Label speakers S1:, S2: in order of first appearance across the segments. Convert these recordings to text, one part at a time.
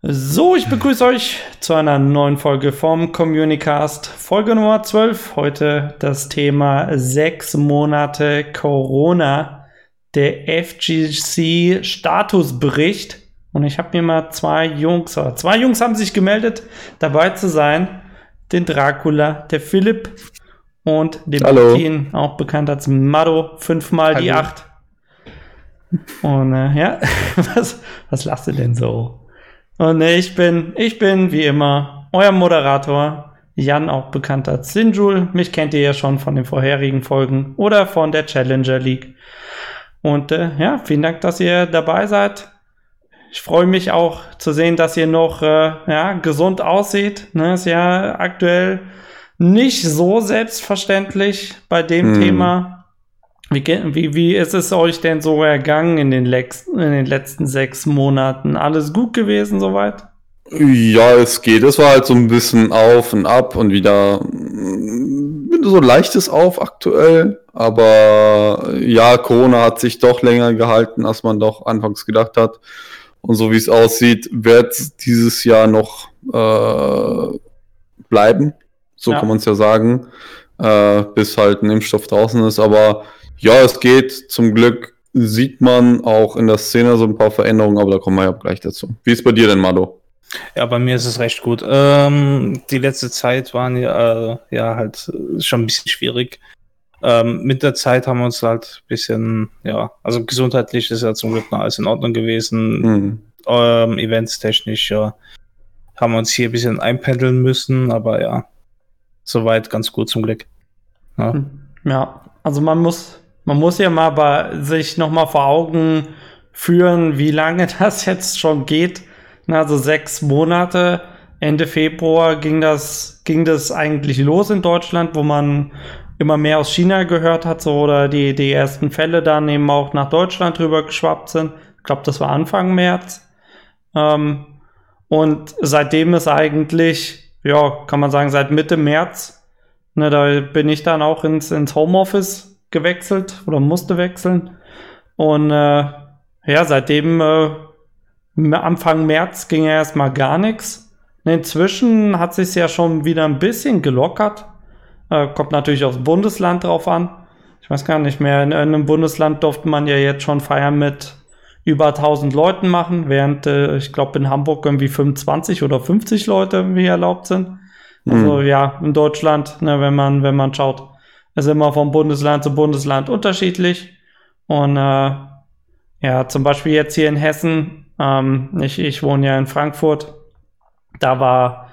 S1: So, ich begrüße euch zu einer neuen Folge vom Communicast. Folge Nummer 12. Heute das Thema sechs Monate Corona. Der FGC Statusbericht. Und ich habe mir mal zwei Jungs, oder zwei Jungs haben sich gemeldet, dabei zu sein. Den Dracula, der Philipp und den
S2: Hallo.
S1: Martin, auch bekannt als Mado, fünfmal die
S2: Hallo.
S1: acht. Und äh, ja, was, was lachst du denn so? Und ich bin, ich bin wie immer euer Moderator, Jan, auch bekannt als Sinjul. Mich kennt ihr ja schon von den vorherigen Folgen oder von der Challenger League. Und äh, ja, vielen Dank, dass ihr dabei seid. Ich freue mich auch zu sehen, dass ihr noch äh, ja, gesund aussieht. Ne, ist ja aktuell nicht so selbstverständlich bei dem
S2: Hm.
S1: Thema. Wie, wie, wie ist es euch denn so ergangen in den, lex in den letzten sechs Monaten? Alles gut gewesen soweit?
S2: Ja, es geht. Es war halt so ein bisschen auf und ab und wieder mm, so leichtes Auf aktuell. Aber ja, Corona hat sich doch länger gehalten, als man doch anfangs gedacht hat. Und so wie es aussieht, wird es dieses Jahr noch äh, bleiben. So
S1: Ja.
S2: kann man es ja sagen. Äh, bis halt ein Impfstoff draußen ist. Aber ja, es geht. Zum Glück sieht man auch in der Szene so ein paar Veränderungen, aber da kommen wir ja gleich dazu. Wie ist bei dir denn, Mado?
S3: Ja, bei mir ist es recht gut. Ähm, die letzte Zeit waren ja, äh, ja halt äh, schon ein bisschen schwierig. Ähm, mit der Zeit haben wir uns halt ein bisschen, ja, also gesundheitlich ist ja zum Glück noch alles in Ordnung gewesen.
S2: Hm.
S3: Ähm, eventstechnisch, ja, haben wir uns hier ein bisschen einpendeln müssen, aber ja, soweit ganz gut zum Glück. Ja.
S1: Ja, also man muss, man muss ja mal bei sich noch mal vor Augen führen, wie lange das jetzt schon geht. Also sechs Monate. Ende Februar ging das, ging das eigentlich los in Deutschland, wo man immer mehr aus China gehört hat, so oder die, die ersten Fälle dann eben auch nach Deutschland rüber geschwappt sind. Ich glaube, das war Anfang März. Ähm, und seitdem ist eigentlich, ja, kann man sagen, seit Mitte März Ne, da bin ich dann auch ins, ins Homeoffice gewechselt oder musste wechseln. Und äh, ja, seitdem äh, Anfang März ging ja erstmal gar nichts. Inzwischen hat sich ja schon wieder ein bisschen gelockert. Äh, kommt natürlich aufs Bundesland drauf an. Ich weiß gar nicht mehr, in einem Bundesland durfte man ja jetzt schon feiern mit über 1000 Leuten machen, während äh, ich glaube in Hamburg irgendwie 25 oder 50 Leute irgendwie erlaubt sind. Also
S2: Hm.
S1: ja, in Deutschland, ne, wenn man, wenn man schaut, ist immer vom Bundesland zu Bundesland unterschiedlich. Und äh, ja, zum Beispiel jetzt hier in Hessen, ähm, ich, ich wohne ja in Frankfurt, da war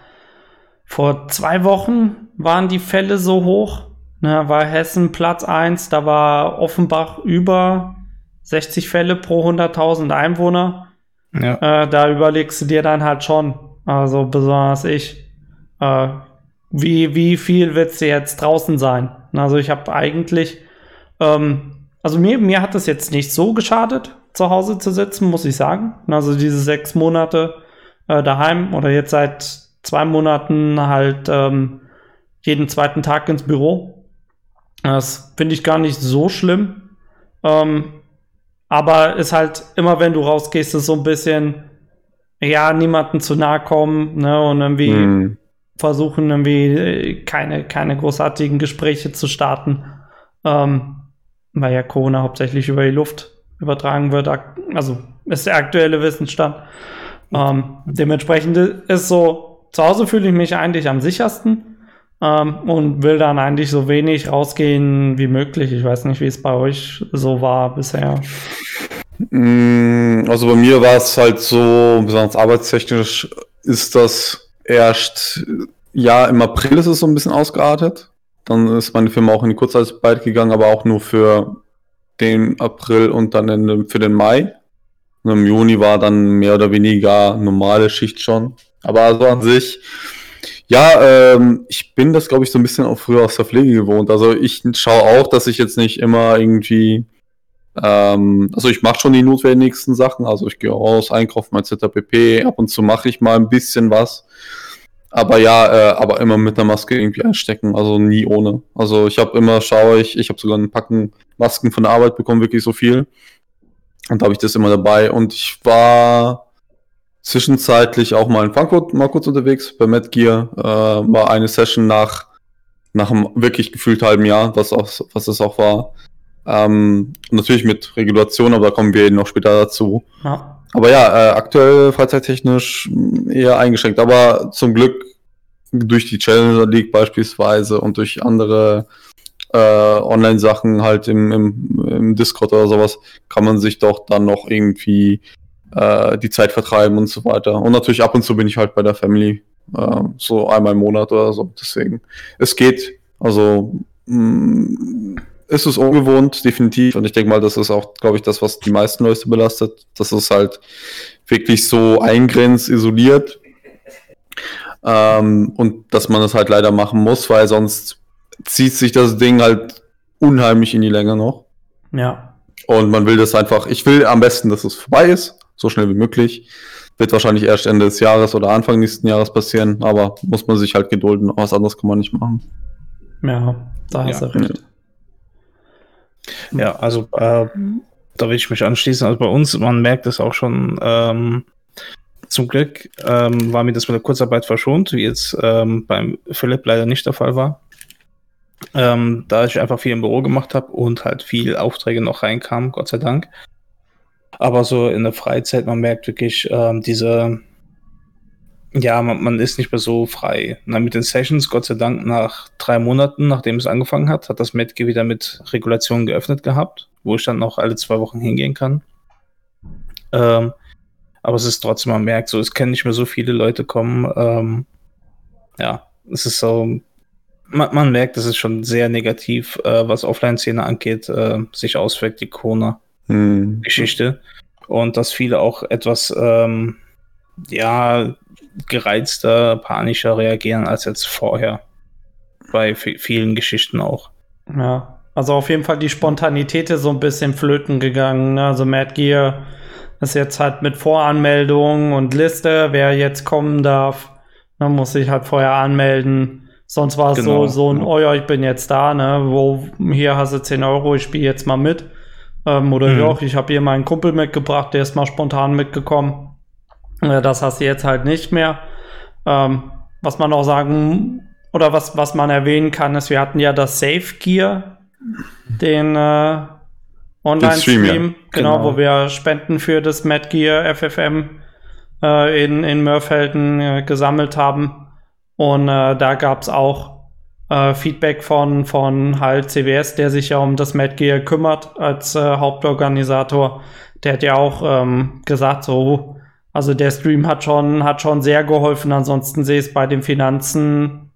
S1: vor zwei Wochen waren die Fälle so hoch. Ne, war Hessen Platz 1, da war Offenbach über 60 Fälle pro 100.000 Einwohner
S3: Ja.
S1: äh, da überlegst du dir dann halt schon, also besonders ich, äh, wie, wie viel willst du jetzt draußen sein? Also ich habe eigentlich, ähm, also mir, mir hat es jetzt nicht so geschadet, zu Hause zu sitzen, muss ich sagen. Also diese sechs Monate äh, daheim oder jetzt seit zwei Monaten halt ähm, jeden zweiten Tag ins Büro. Das finde ich gar nicht so schlimm. Ähm, aber ist halt immer, wenn du rausgehst, ist so ein bisschen, ja, niemanden zu nahe kommen, ne, und irgendwie
S2: Hm.
S1: Versuchen, irgendwie äh, keine, keine großartigen Gespräche zu starten. Ähm, weil ja Corona hauptsächlich über die Luft übertragen wird. Also ist der aktuelle Wissensstand. Ähm, dementsprechend ist so, zu Hause fühle ich mich eigentlich am sichersten ähm, und will dann eigentlich so wenig rausgehen wie möglich. Ich weiß nicht, wie es bei euch so war bisher.
S2: Mm, Also bei mir war es halt so, besonders arbeitstechnisch ist das erst, ja, im April ist es so ein bisschen ausgeartet. Dann ist meine Firma auch in die Kurzarbeit gegangen, aber auch nur für den April und dann in, für den Mai. Und im Juni war dann mehr oder weniger normale Schicht schon. Aber also an sich, ja, ähm, ich bin das, glaube ich, so ein bisschen auch früher aus der Pflege gewohnt. Also ich schaue auch, dass ich jetzt nicht immer irgendwie ähm, also ich mache schon die notwendigsten Sachen, also ich gehe raus, einkaufen etc. pp. Ab und zu mache ich mal ein bisschen was. Aber ja, äh, aber immer mit einer Maske irgendwie einstecken, also nie ohne. Also ich habe immer, schaue ich, ich habe sogar ein Packen Masken von der Arbeit bekommen, wirklich so viel. Und da habe ich das immer dabei. Und ich war zwischenzeitlich auch mal in Frankfurt mal kurz unterwegs bei Met Gear. Äh, war eine Session nach, nach einem wirklich gefühlt halben Jahr, was, auch, was es auch war. Ähm, natürlich mit Regulation, aber da kommen wir noch später dazu. Ja. Aber ja, äh, aktuell freizeittechnisch eher eingeschränkt, aber zum Glück durch die Challenger League beispielsweise und durch andere äh, Online-Sachen halt im, im, im Discord oder sowas kann man sich doch dann noch irgendwie äh, die Zeit vertreiben und so weiter. Und natürlich ab und zu bin ich halt bei der Family, äh, so einmal im Monat oder so. Deswegen, es geht. Also mh, mm, ist es ungewohnt, definitiv. Und ich denke mal, das ist auch, glaube ich, das, was die meisten Leute belastet. dass es halt wirklich so eingrenzt, isoliert. Ähm, und dass man das halt leider machen muss, weil sonst zieht sich das Ding halt unheimlich in die Länge noch.
S1: Ja.
S2: Und man will das einfach, ich will am besten, dass es vorbei ist so schnell wie möglich. Wird wahrscheinlich erst Ende des Jahres oder Anfang nächsten Jahres passieren, aber muss man sich halt gedulden. Was anderes kann man nicht machen.
S1: Ja, da hast ja. du recht.
S3: Ja, also äh, da will ich mich anschließen. Also bei uns, man merkt es auch schon, ähm, zum Glück ähm, war mir das mit der Kurzarbeit verschont, wie jetzt ähm, beim Philipp leider nicht der Fall war. Ähm, da ich einfach viel im Büro gemacht habe und halt viel Aufträge noch reinkamen, Gott sei Dank. Aber so in der Freizeit, man merkt wirklich ähm, diese, ja, man, man, ist nicht mehr so frei. Na, mit den Sessions, Gott sei Dank, nach drei Monaten, nachdem es angefangen hat, hat das Medge wieder mit Regulationen geöffnet gehabt, wo ich dann auch alle zwei Wochen hingehen kann. Ähm, aber es ist trotzdem, man merkt so, es können nicht mehr so viele Leute kommen. Ähm, ja, es ist so, man, man merkt, es ist schon sehr negativ, äh, was Offline-Szene angeht, äh, sich auswirkt, die Corona hm. Und dass viele auch etwas, ähm, ja, gereizter, panischer reagieren als jetzt vorher. Bei vielen Geschichten auch.
S1: Ja, also auf jeden Fall die Spontanität ist so ein bisschen flöten gegangen. Ne? Also Mad Gear ist jetzt halt mit Voranmeldung und Liste, wer jetzt kommen darf. Man muss sich halt vorher anmelden. Sonst war es genau. so, so ein, oh ja, ich bin jetzt da, ne? Wo, hier hast du 10 Euro, ich spiele jetzt mal mit. Ähm, oder mhm. ja, ich habe hier meinen Kumpel mitgebracht, der ist mal spontan mitgekommen. Das hast du jetzt halt nicht mehr. Ähm, was man auch sagen, oder was, was man erwähnen kann, ist, wir hatten ja das Safe Gear, den äh, Online-Stream, ja. genau, genau, wo wir Spenden für das Mad Gear FFM äh, in, in Mörfelden äh, gesammelt haben. Und äh, da gab es auch äh, Feedback von, von halt CWS, der sich ja um das Mad Gear kümmert als äh, Hauptorganisator. Der hat ja auch ähm, gesagt, so, also der Stream hat schon, hat schon sehr geholfen. Ansonsten sehe es bei den Finanzen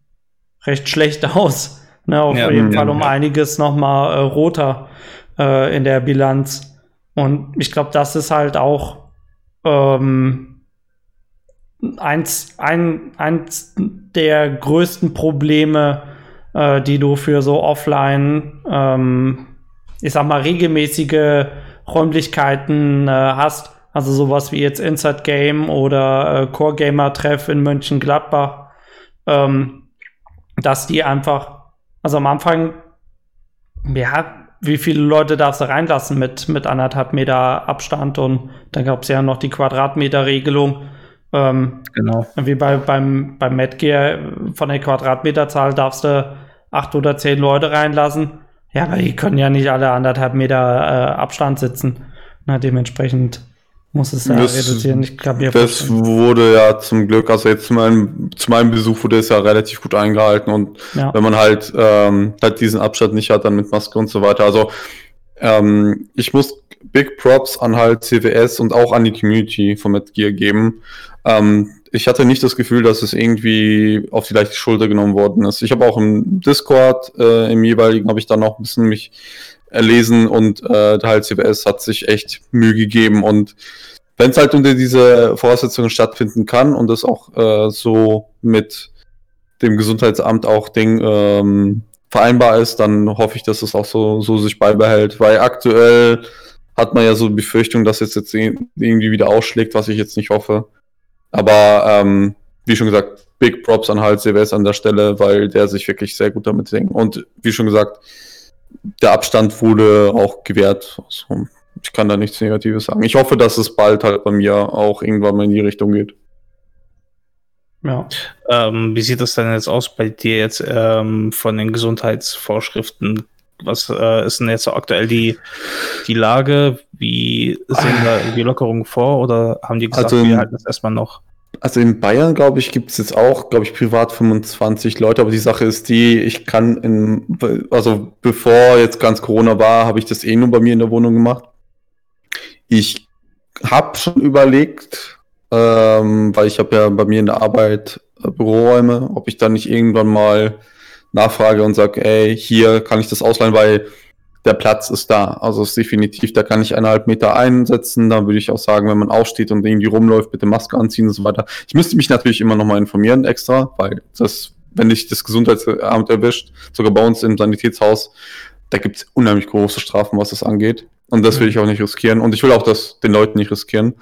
S1: recht schlecht aus. Ne, auf ja, jeden ja, Fall um ja. einiges noch mal äh, roter äh, in der Bilanz. Und ich glaube, das ist halt auch ähm, eins, ein, eins der größten Probleme, äh, die du für so offline, ähm, ich sag mal, regelmäßige Räumlichkeiten äh, hast. Also sowas wie jetzt Inside Game oder äh, Core Gamer Treff in Mönchengladbach, ähm, dass die einfach, also am Anfang, ja, wie viele Leute darfst du reinlassen mit, mit anderthalb Meter Abstand und dann gab es ja noch die Quadratmeter-Regelung. Ähm, genau. Wie bei, beim, beim Medgear von der Quadratmeterzahl darfst du acht oder zehn Leute reinlassen. Ja, aber die können ja nicht alle anderthalb Meter äh, Abstand sitzen. Na, dementsprechend muss es ja das, reduzieren. Ich
S2: glaube, das vorstellen. wurde ja zum Glück, also jetzt zu meinem, zu meinem Besuch wurde es ja relativ gut eingehalten und ja. wenn man halt, ähm, halt diesen Abstand nicht hat, dann mit Maske und so weiter. Also ähm, ich muss Big Props an halt CWS und auch an die Community von Metgear geben. Ähm, ich hatte nicht das Gefühl, dass es irgendwie auf die leichte Schulter genommen worden ist. Ich habe auch im Discord, äh, im jeweiligen, habe ich dann noch ein bisschen mich erlesen und äh, halt CWS hat sich echt Mühe gegeben und wenn es halt unter diese Voraussetzungen stattfinden kann und das auch äh, so mit dem Gesundheitsamt auch Ding ähm, vereinbar ist, dann hoffe ich, dass es auch so, so sich beibehält, weil aktuell hat man ja so die Befürchtung, dass es jetzt irgendwie wieder ausschlägt, was ich jetzt nicht hoffe. Aber ähm, wie schon gesagt, Big Props an halt CWS an der Stelle, weil der sich wirklich sehr gut damit singt. Und wie schon gesagt, der Abstand wurde auch gewährt. Also, ich kann da nichts Negatives sagen. Ich hoffe, dass es bald halt bei mir auch irgendwann mal in die Richtung geht.
S3: Ja. Ähm, wie sieht das denn jetzt aus bei dir jetzt ähm, von den Gesundheitsvorschriften? Was äh, ist denn jetzt so aktuell die, die Lage? Wie sehen da die Lockerungen vor oder haben die gesagt,
S2: Also,
S3: wir halten das erstmal noch?
S2: Also in Bayern, glaube ich, gibt es jetzt auch, glaube ich, privat 25 Leute, aber die Sache ist die, ich kann in, also bevor jetzt ganz Corona war, habe ich das eh nur bei mir in der Wohnung gemacht. Ich habe schon überlegt, ähm, weil ich habe ja bei mir in der Arbeit äh, Büroräume, ob ich dann nicht irgendwann mal nachfrage und sage, ey, hier kann ich das ausleihen, weil der Platz ist da. Also ist definitiv, da kann ich eineinhalb Meter einsetzen. Da würde ich auch sagen, wenn man aufsteht und irgendwie rumläuft, bitte Maske anziehen und so weiter. Ich müsste mich natürlich immer nochmal informieren extra, weil das, wenn dich das Gesundheitsamt erwischt, sogar bei uns im Sanitätshaus, da gibt es unheimlich große Strafen, was das angeht. Und das will ich auch nicht riskieren. Und ich will auch das den Leuten nicht riskieren.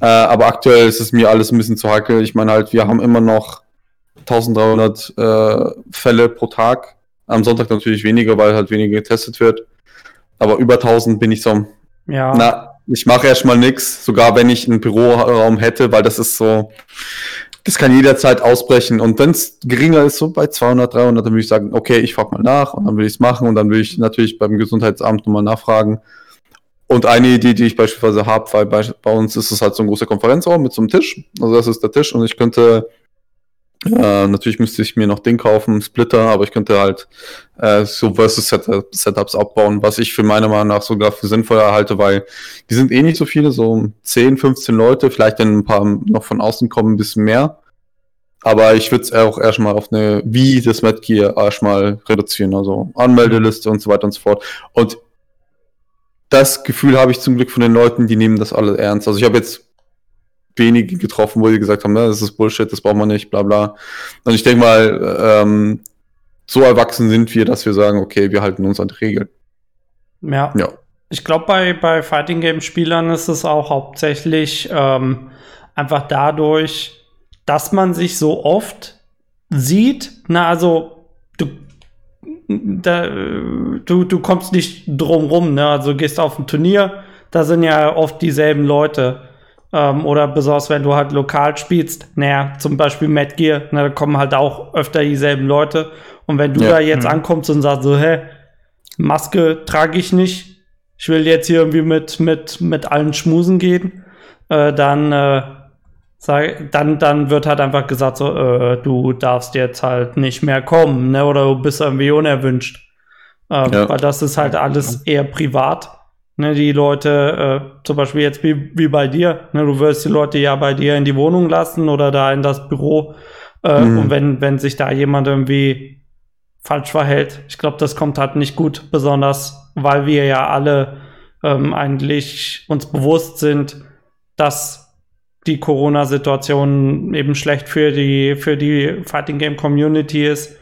S2: Äh, aber aktuell ist es mir alles ein bisschen zu heikel. Ich meine halt, wir haben immer noch 1300 äh, Fälle pro Tag. Am Sonntag natürlich weniger, weil halt weniger getestet wird. Aber über 1000 bin ich so,
S1: Ja.
S2: na, ich mache erstmal nichts, sogar wenn ich einen Büroraum hätte, weil das ist so, das kann jederzeit ausbrechen. Und wenn es geringer ist, so bei 200, 300, dann würde ich sagen, okay, ich frage mal nach und dann will ich es machen und dann will ich natürlich beim Gesundheitsamt nochmal nachfragen. Und eine Idee, die ich beispielsweise habe, weil bei, bei uns ist es halt so ein großer Konferenzraum mit so einem Tisch. Also das ist der Tisch und ich könnte, äh, natürlich müsste ich mir noch Ding kaufen, Splitter, aber ich könnte halt äh, so Versus Setup, Setups abbauen, was ich für meiner Meinung nach sogar für sinnvoll halte, weil die sind eh nicht so viele, so 10, 15 Leute, vielleicht dann ein paar noch von außen kommen, ein bisschen mehr. Aber ich würde es auch erstmal auf eine, wie das Metgear erstmal reduzieren, also Anmeldeliste und so weiter und so fort. Und das Gefühl habe ich zum Glück von den Leuten, die nehmen das alle ernst. Also ich habe jetzt wenige getroffen, wo die gesagt haben, das ist Bullshit, das braucht man nicht, bla bla. Und ich denke mal, ähm, so erwachsen sind wir, dass wir sagen, okay, wir halten uns an die Regeln.
S1: Ja.
S2: Ja.
S1: Ich glaube, bei, bei Fighting Game Spielern ist es auch hauptsächlich ähm, einfach dadurch, dass man sich so oft sieht. Na, also du, da, du, du kommst nicht drum rum, ne? Also gehst auf ein Turnier, da sind ja oft dieselben Leute. Ähm, oder besonders wenn du halt lokal spielst, naja, zum Beispiel Mad Gear, na, da kommen halt auch öfter dieselben Leute. Und wenn du
S2: Ja.
S1: da jetzt
S3: Mhm.
S1: ankommst und sagst so, hä, Maske trage ich nicht, ich will jetzt hier irgendwie mit, mit, mit allen schmusen gehen, äh, dann, äh, sag, dann, dann wird halt einfach gesagt, so, äh, du darfst jetzt halt nicht mehr kommen, ne? Oder du bist irgendwie unerwünscht. Äh,
S2: Ja.
S1: Weil das ist halt alles eher privat. Ne, die Leute, äh, zum Beispiel jetzt wie, wie bei dir, ne, du wirst die Leute ja bei dir in die Wohnung lassen oder da in das Büro. Äh,
S2: Mhm.
S1: Und wenn, wenn sich da jemand irgendwie falsch verhält, ich glaube, das kommt halt nicht gut, besonders weil wir ja alle ähm, eigentlich uns bewusst sind, dass die Corona-Situation eben schlecht für die, für die Fighting Game Community ist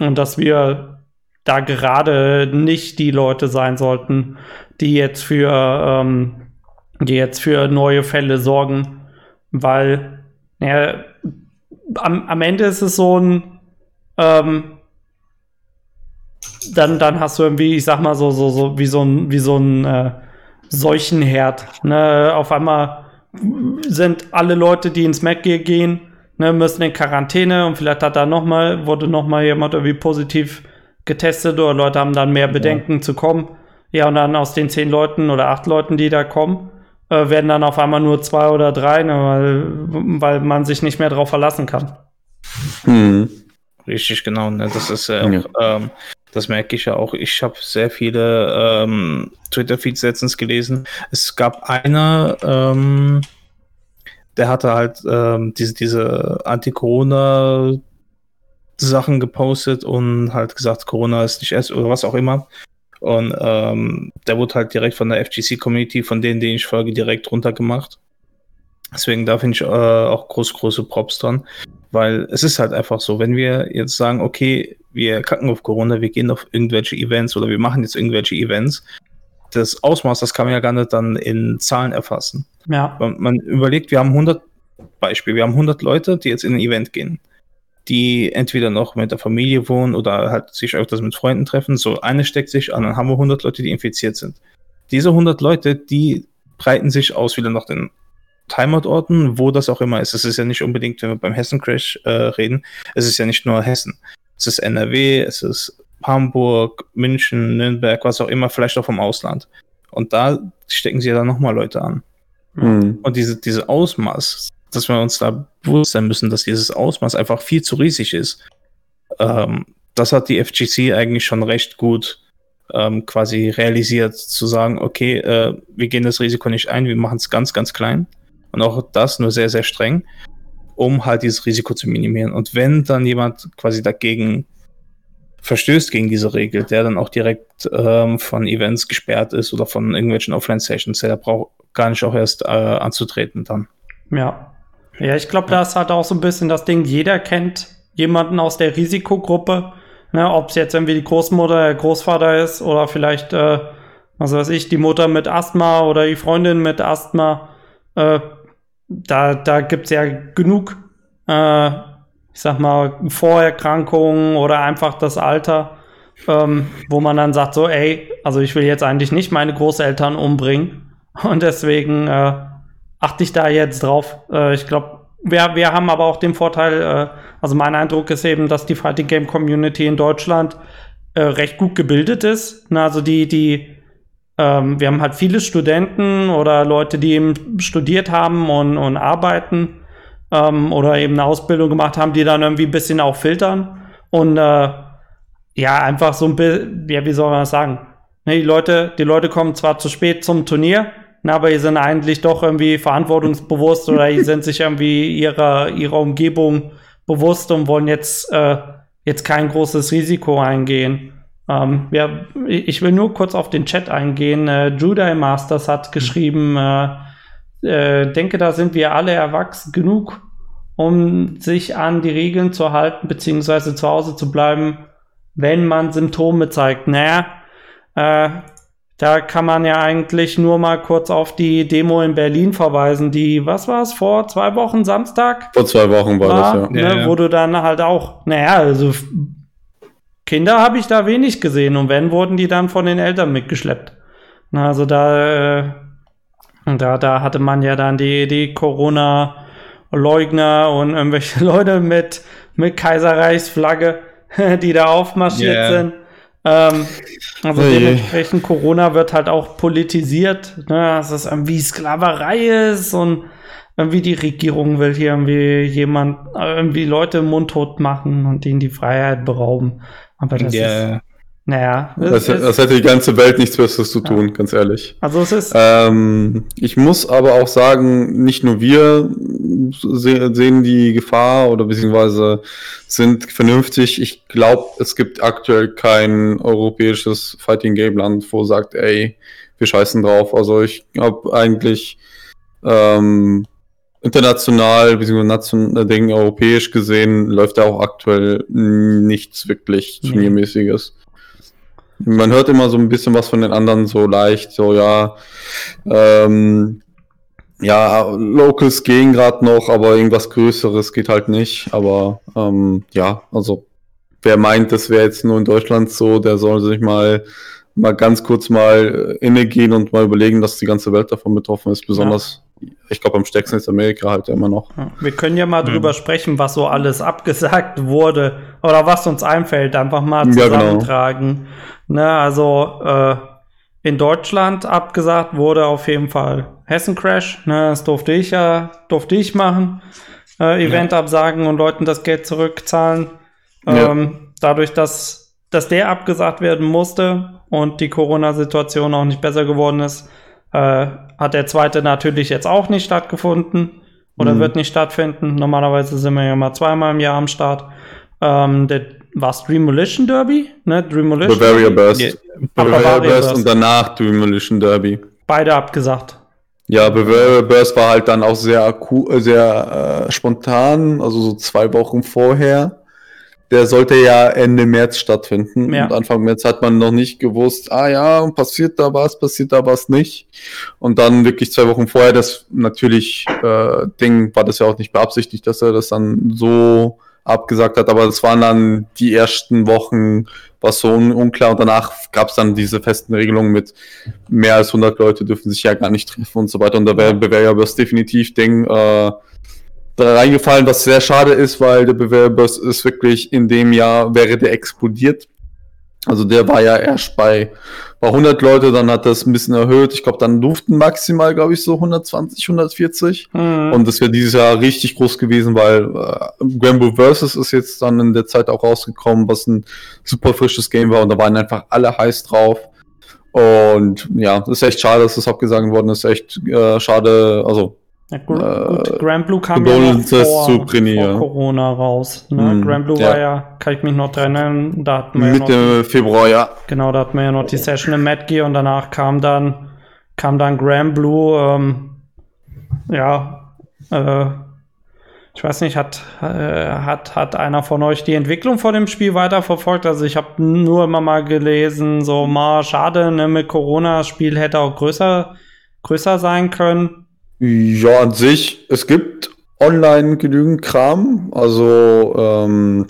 S1: und dass wir da gerade nicht die Leute sein sollten, die jetzt für, ähm, die jetzt für neue Fälle sorgen, weil ja, am, am Ende ist es so ein ähm, dann, dann hast du irgendwie, ich sag mal, so, so, so, wie so ein, wie so ein äh, Seuchenherd. Ne? Auf einmal sind alle Leute, die ins Mac gehen, ne, müssen in Quarantäne und vielleicht hat da noch mal, wurde noch mal jemand irgendwie positiv getestet oder Leute haben dann mehr Bedenken zu kommen. Ja, und dann aus den zehn Leuten oder acht Leuten, die da kommen, äh, werden dann auf einmal nur zwei oder drei, ne, weil, weil man sich nicht mehr drauf verlassen kann.
S2: Hm.
S3: Richtig, genau. Ne? Das ist äh,
S2: Ja.
S3: auch, ähm, das merke ich ja auch. Ich habe sehr viele ähm, Twitter-Feeds letztens gelesen. Es gab einer, ähm, der hatte halt ähm, diese, diese Anti-Corona-Sachen gepostet und halt gesagt, Corona ist nicht es oder was auch immer. Und ähm, der wurde halt direkt von der FGC-Community, von denen, denen ich folge, direkt runtergemacht. Deswegen da finde ich äh, auch groß, große Props dran. Weil es ist halt einfach so, wenn wir jetzt sagen, okay, wir kacken auf Corona, wir gehen auf irgendwelche Events oder wir machen jetzt irgendwelche Events, das Ausmaß, das kann man ja gar nicht dann in Zahlen erfassen.
S1: Ja,
S3: Man, man überlegt, wir haben 100, Beispiel, wir haben 100 Leute, die jetzt in ein Event gehen, die entweder noch mit der Familie wohnen oder halt sich öfters mit Freunden treffen. So, eine steckt sich an, dann haben wir 100 Leute, die infiziert sind. diese 100 Leute, die breiten sich aus wieder nach den Heimatorten, wo das auch immer ist. Es ist ja nicht unbedingt, wenn wir beim Hessen-Crash äh, reden, es ist ja nicht nur Hessen. Es ist NRW, es ist Hamburg, München, Nürnberg, was auch immer, vielleicht auch vom Ausland. Und da stecken sie ja dann nochmal Leute an. Mhm. Und diese, diese Ausmaß, dass wir uns da bewusst sein müssen, dass dieses Ausmaß einfach viel zu riesig ist. Ähm, das hat die FGC eigentlich schon recht gut ähm, quasi realisiert, zu sagen, okay, äh, wir gehen das Risiko nicht ein, wir machen es ganz, ganz klein. Und auch das nur sehr, sehr streng, um halt dieses Risiko zu minimieren. Und wenn dann jemand quasi dagegen verstößt gegen diese Regel, der dann auch direkt ähm, von Events gesperrt ist oder von irgendwelchen Offline-Sessions, der braucht gar nicht auch erst äh, anzutreten dann.
S1: Ja. Ja, ich glaube, da ist halt auch so ein bisschen das Ding, jeder kennt jemanden aus der Risikogruppe, ne, ob es jetzt irgendwie die Großmutter, der Großvater ist oder vielleicht, äh, was weiß ich, die Mutter mit Asthma oder die Freundin mit Asthma. Äh, da da gibt es ja genug äh, ich sag mal, Vorerkrankungen oder einfach das Alter, ähm, wo man dann sagt, so, ey, also ich will jetzt eigentlich nicht meine Großeltern umbringen und deswegen äh, achte ich da jetzt drauf. Äh, ich glaube, wir, wir haben aber auch den Vorteil, äh, also mein Eindruck ist eben, dass die Fighting Game Community in Deutschland äh, recht gut gebildet ist. Na, also die, die, ähm, wir haben halt viele Studenten oder Leute, die eben studiert haben und, und arbeiten ähm, oder eben eine Ausbildung gemacht haben, die dann irgendwie ein bisschen auch filtern und äh, ja, einfach so ein bisschen, ja, wie soll man das sagen? Ne, die Leute, die Leute kommen zwar zu spät zum Turnier, na, aber die sind eigentlich doch irgendwie verantwortungsbewusst oder die sind sich irgendwie ihrer, ihrer Umgebung bewusst und wollen jetzt, äh, jetzt kein großes Risiko eingehen. Ähm, ja, ich will nur kurz auf den Chat eingehen. Äh, Judai Masters hat geschrieben, äh, äh, denke, da sind wir alle erwachsen genug, um sich an die Regeln zu halten, beziehungsweise zu Hause zu bleiben, wenn man Symptome zeigt. Naja, äh, da kann man ja eigentlich nur mal kurz auf die Demo in Berlin verweisen, die, was war es, vor zwei Wochen Samstag?
S2: Vor zwei Wochen war, war das,
S1: ja. Ne, ja, ja. Wo du dann halt auch, naja, also Kinder habe ich da wenig gesehen und wenn, wurden die dann von den Eltern mitgeschleppt. Na, also da äh, da, da hatte man ja dann die, die Corona-Leugner und irgendwelche Leute mit, mit Kaiserreichsflagge, die da aufmarschiert yeah. sind. Ähm, also oh dementsprechend Corona wird halt auch politisiert, ne, dass es irgendwie Sklaverei ist und irgendwie die Regierung will hier irgendwie jemand, irgendwie Leute mundtot machen und ihnen die Freiheit berauben. Aber das yeah. ist, naja.
S2: Das, das, hätte die ganze Welt nichts Besseres zu tun, ja. ganz ehrlich.
S1: Also es ist.
S2: Ähm, ich muss aber auch sagen, nicht nur wir sehen die Gefahr oder beziehungsweise sind vernünftig. Ich glaube, es gibt aktuell kein europäisches Fighting Game Land, wo sagt, ey, wir scheißen drauf. Also ich glaube eigentlich ähm, international beziehungsweise national, Ding, europäisch gesehen läuft da auch aktuell nichts wirklich turniermäßiges. Man hört immer so ein bisschen was von den anderen so leicht, so ja, ähm, ja, Locals gehen gerade noch, aber irgendwas Größeres geht halt nicht. Aber ähm, ja, also wer meint, das wäre jetzt nur in Deutschland so, der soll sich mal mal ganz kurz mal inne gehen und mal überlegen, dass die ganze Welt davon betroffen ist. Besonders, ja. ich glaube, am stärksten ist Amerika halt immer noch.
S1: Wir können ja mal mhm. drüber sprechen, was so alles abgesagt wurde oder was uns einfällt, einfach mal zusammentragen. Ja, genau. Ne, also äh, in Deutschland abgesagt wurde auf jeden Fall Hessen Crash. Ne, das durfte ich ja, durfte ich machen. Äh, Event ja. absagen und Leuten das Geld zurückzahlen. Ähm, ja. Dadurch, dass, dass der abgesagt werden musste und die Corona-Situation auch nicht besser geworden ist, äh, hat der zweite natürlich jetzt auch nicht stattgefunden oder mhm. wird nicht stattfinden. Normalerweise sind wir ja mal zweimal im Jahr am Start. Ähm, der war es Dreamolition Derby? Ne,
S2: Dreamolition Bavaria Burst. Yeah. Bavaria, Bavaria Burst, und danach Dreamolition Derby.
S1: Beide abgesagt.
S2: Ja, Bavaria Burst war halt dann auch sehr, sehr äh, spontan, also so zwei Wochen vorher. Der sollte ja Ende März stattfinden. Ja. Und Anfang März hat man noch nicht gewusst, ah ja, passiert da was, passiert da was nicht. Und dann wirklich zwei Wochen vorher, das natürlich äh, Ding war das ja auch nicht beabsichtigt, dass er das dann so abgesagt hat, aber das waren dann die ersten Wochen war so un unklar. Und danach gab es dann diese festen Regelungen mit mehr als 100 Leute dürfen sich ja gar nicht treffen und so weiter. Und da wäre Bewerbers definitiv Ding äh, da reingefallen, was sehr schade ist, weil der Bewerbers ist wirklich in dem Jahr wäre der explodiert. Also der war ja erst bei, bei 100 Leute, dann hat das ein bisschen erhöht. Ich glaube, dann durften maximal, glaube ich, so 120, 140. Mhm. Und das wäre dieses Jahr richtig groß gewesen, weil äh, Grambo Versus ist jetzt dann in der Zeit auch rausgekommen, was ein super frisches Game war und da waren einfach alle heiß drauf. Und ja, das ist echt schade, dass das abgesagt worden ist. Echt äh, schade, also
S1: ja, gut, äh, Grand Blue kam ja noch vor, vor Corona raus. Ne? Mm, Grand Blue ja. war ja, kann ich mich noch erinnern, da hatten wir
S2: Mitte
S1: ja
S2: noch, Februar, ja.
S1: Genau, da hatten wir ja noch die Session im Mad Gear und danach kam dann, kam dann Grand Blue, ähm, ja, äh, ich weiß nicht, hat, äh, hat, hat einer von euch die Entwicklung vor dem Spiel weiterverfolgt? Also ich habe nur immer mal gelesen, so mal schade, ne, mit Corona, das Spiel hätte auch größer, größer sein können.
S2: Ja, an sich, es gibt online genügend Kram. Also, ähm,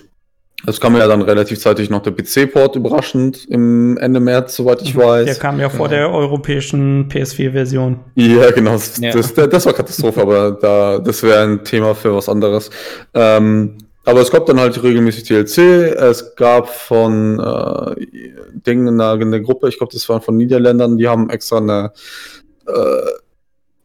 S2: es kam ja dann relativ zeitig noch der PC-Port überraschend im Ende März, soweit ich weiß.
S1: Der kam ja vor ja. der europäischen PS4-Version.
S2: Ja, genau. Das, ja. Das, das, war Katastrophe, aber da, das wäre ein Thema für was anderes. Ähm, aber es gab dann halt regelmäßig DLC. Es gab von äh, Dingen in der, in der Gruppe, ich glaube, das waren von Niederländern, die haben extra eine äh,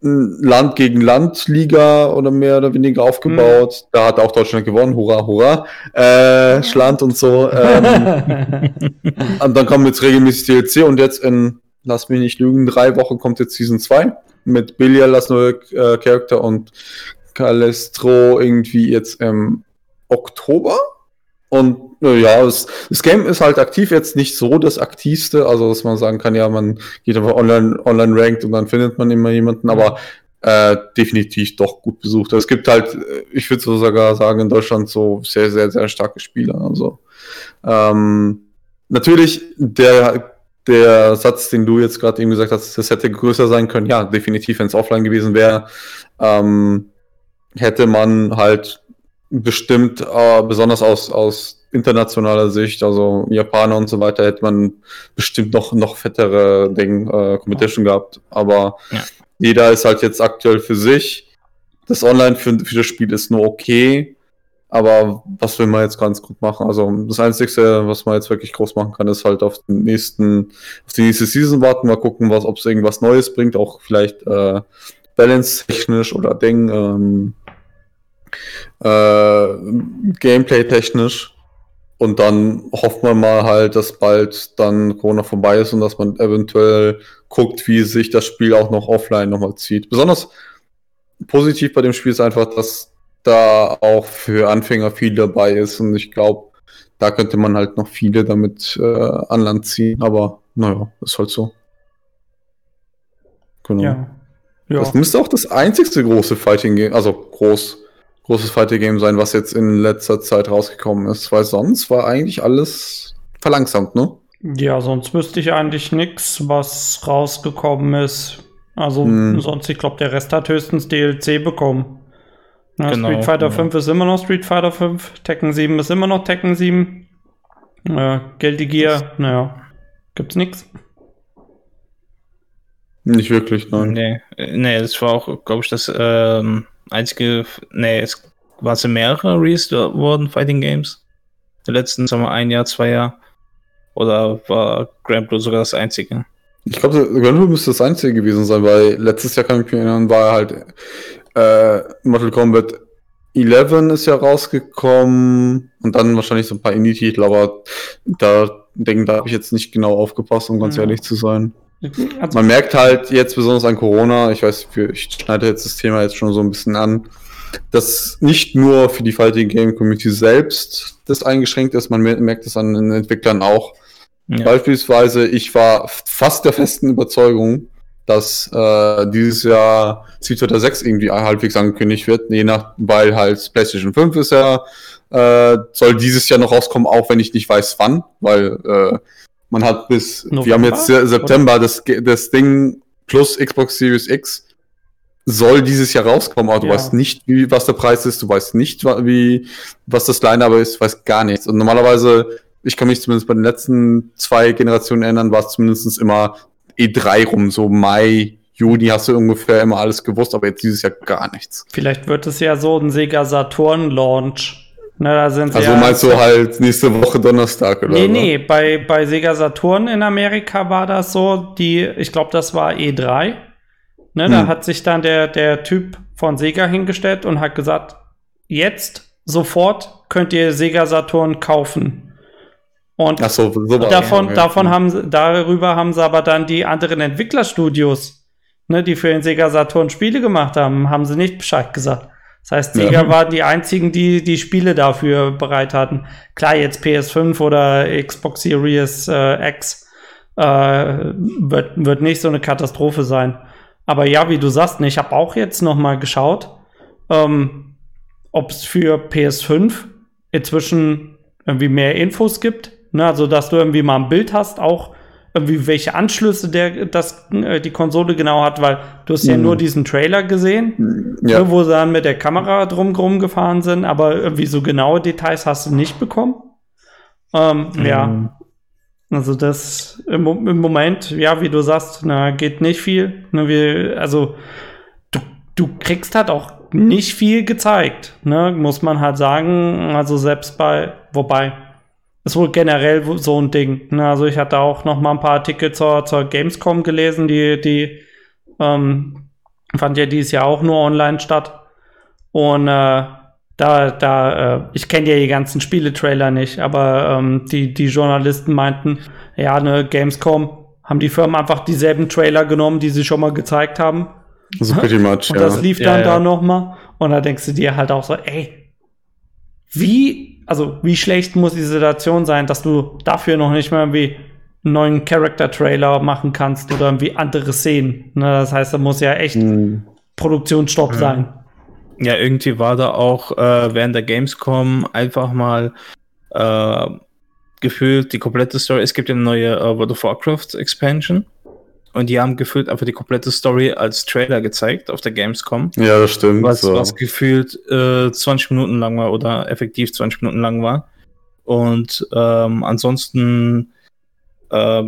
S2: Land gegen Land Liga oder mehr oder weniger aufgebaut. Mhm. Da hat auch Deutschland gewonnen. Hurra, hurra. Äh, Schland und so. Ähm, und dann kommen jetzt regelmäßig DLC und jetzt in, lass mich nicht lügen, drei Wochen kommt jetzt Season 2 mit Billiard als neue äh, Charakter und Calestro irgendwie jetzt im Oktober. Und ja, das, das, Game ist halt aktiv jetzt nicht so das aktivste, also dass man sagen kann, ja, man geht einfach online, online ranked und dann findet man immer jemanden, aber äh, definitiv doch gut besucht. Es gibt halt, äh, ich würde sogar sagen, in Deutschland so sehr, sehr, sehr starke Spieler. Also ähm, natürlich der der Satz, den du jetzt gerade eben gesagt hast, das hätte größer sein können. Ja, definitiv, wenn es offline gewesen wäre, ähm, hätte man halt bestimmt, äh, besonders aus, aus internationaler Sicht, also Japaner und so weiter, hätte man bestimmt noch, noch fettere Ding, äh, Competition gehabt. Aber ja. jeder ist halt jetzt aktuell für sich. Das Online für, für das Spiel ist nur okay. Aber was will man jetzt ganz gut machen? Also das Einzige, was man jetzt wirklich groß machen kann, ist halt auf den nächsten, auf die nächste Season warten, mal gucken, was, ob es irgendwas Neues bringt, auch vielleicht äh, balance-technisch oder Ding. Ähm, äh, Gameplay-technisch. Und dann hofft man mal halt, dass bald dann Corona vorbei ist und dass man eventuell guckt, wie sich das Spiel auch noch offline nochmal zieht. Besonders positiv bei dem Spiel ist einfach, dass da auch für Anfänger viel dabei ist und ich glaube, da könnte man halt noch viele damit äh, an Land ziehen, aber naja, ist halt so. Genau. Ja. Ja. Das müsste auch das einzigste große Fighting Game, also groß, großes Fighting Game sein, was jetzt in letzter Zeit rausgekommen ist, weil sonst war eigentlich alles verlangsamt, ne?
S1: Ja, sonst wüsste ich eigentlich nichts, was rausgekommen ist. Also hm. sonst, ich glaube, der Rest hat höchstens DLC bekommen. Ja, genau, Street Fighter genau. 5 ist immer noch Street Fighter 5, Tekken 7 ist immer noch Tekken 7. Äh, Guilty Gear, naja, gibt's nichts.
S2: Nicht wirklich, nein.
S3: Nee, nee das war auch, glaube ich, das ähm, einzige, nee, es waren es mehrere released worden, Fighting Games. Die letzten, sagen wir, ein Jahr, zwei Jahre. Oder war Grand Blue sogar das einzige?
S2: Ich glaube, Grand Blue müsste das einzige gewesen sein, weil letztes Jahr kann ich mich erinnern, war halt äh, Mortal Kombat 11 ist ja rausgekommen und dann wahrscheinlich so ein paar Indie-Titel, aber da denke da habe ich jetzt nicht genau aufgepasst, um ganz ja. ehrlich zu sein. Also Man merkt halt jetzt besonders an Corona, ich weiß, ich schneide jetzt das Thema jetzt schon so ein bisschen an, dass nicht nur für die Fighting Game Community selbst das eingeschränkt ist, man merkt es an den Entwicklern auch. Ja. Beispielsweise, ich war fast der festen Überzeugung, dass äh, dieses Jahr Street Fighter 6 irgendwie halbwegs angekündigt wird, je nach, weil halt PlayStation 5 ist ja, äh, soll dieses Jahr noch rauskommen, auch wenn ich nicht weiß wann, weil äh, man hat bis, November, wir haben jetzt September, das, das Ding plus Xbox Series X soll dieses Jahr rauskommen, aber du ja. weißt nicht, wie, was der Preis ist, du weißt nicht, wie, was das Line-Up ist, du weißt gar nichts. Und normalerweise ich kann mich zumindest bei den letzten zwei Generationen erinnern, war es zumindest immer E3 rum, so Mai, Juni hast du ungefähr immer alles gewusst, aber jetzt dieses Jahr gar nichts.
S1: Vielleicht wird es ja so ein Sega Saturn Launch. Ne, da sind
S2: Also
S1: ja,
S2: meinst du halt nächste Woche Donnerstag oder
S1: Nee, nee, bei, bei Sega Saturn in Amerika war das so, die, ich glaube, das war E3. Ne, Da
S2: Hm.
S1: hat sich dann der, der Typ von Sega hingestellt und hat gesagt, jetzt sofort könnt ihr Sega Saturn kaufen. Und
S2: so, so
S1: davon,
S2: ja.
S1: davon haben sie, darüber haben sie aber dann die anderen Entwicklerstudios, ne, die für den Sega Saturn Spiele gemacht haben, haben sie nicht Bescheid gesagt. Das heißt,
S2: Ja.
S1: Sega waren die einzigen, die die Spiele dafür bereit hatten. Klar, jetzt PS5 oder Xbox Series äh, X äh, wird, wird nicht so eine Katastrophe sein. Aber ja, wie du sagst, ne, ich habe auch jetzt noch mal geschaut, ähm, ob es für PS5 inzwischen irgendwie mehr Infos gibt. Ne? Also, dass du irgendwie mal ein Bild hast, auch irgendwie welche Anschlüsse der, das, äh, die Konsole genau hat, weil du hast ja
S2: Mhm.
S1: nur diesen Trailer gesehen,
S2: Ja.
S1: ne, wo sie dann mit der Kamera drumherum gefahren sind, aber irgendwie so genaue Details hast du nicht bekommen. Ähm, Ja,
S3: Mhm.
S1: also das im, im Moment, ja, wie du sagst, na, geht nicht viel. Ne, wir, also du, du kriegst halt auch nicht viel gezeigt, ne, muss man halt sagen. Also selbst bei, wobei, ist wohl generell so ein Ding. Ne? Also ich hatte auch noch mal ein paar Artikel zur, zur Gamescom gelesen, die, die ähm, fand ja dieses Jahr auch nur online statt. Und äh, da, da, äh, ich kenne ja die ganzen Spieletrailer nicht, aber ähm, die, die Journalisten meinten, ja, ne, Gamescom haben die Firmen einfach dieselben Trailer genommen, die sie schon mal gezeigt haben.
S2: So pretty much,
S1: Und
S2: ja.
S1: das lief
S3: Ja,
S1: dann
S3: ja.
S1: da noch mal. Und da denkst du dir halt auch so, ey, wie, also wie schlecht muss die Situation sein, dass du dafür noch nicht mal irgendwie einen neuen Character-Trailer machen kannst oder irgendwie andere Szenen. Ne, das heißt, da muss ja echt
S2: Hm.
S1: Produktionsstopp
S3: Ja.
S1: sein.
S3: Ja, irgendwie war da auch äh, während der Gamescom einfach mal äh, gefühlt die komplette Story. Es gibt ja eine neue äh, World of Warcraft Expansion und die haben gefühlt einfach die komplette Story als Trailer gezeigt auf der Gamescom.
S2: Ja, das stimmt.
S3: Was,
S2: so.
S3: was gefühlt äh, 20 Minuten lang war oder effektiv 20 Minuten lang war. Und ähm, ansonsten äh,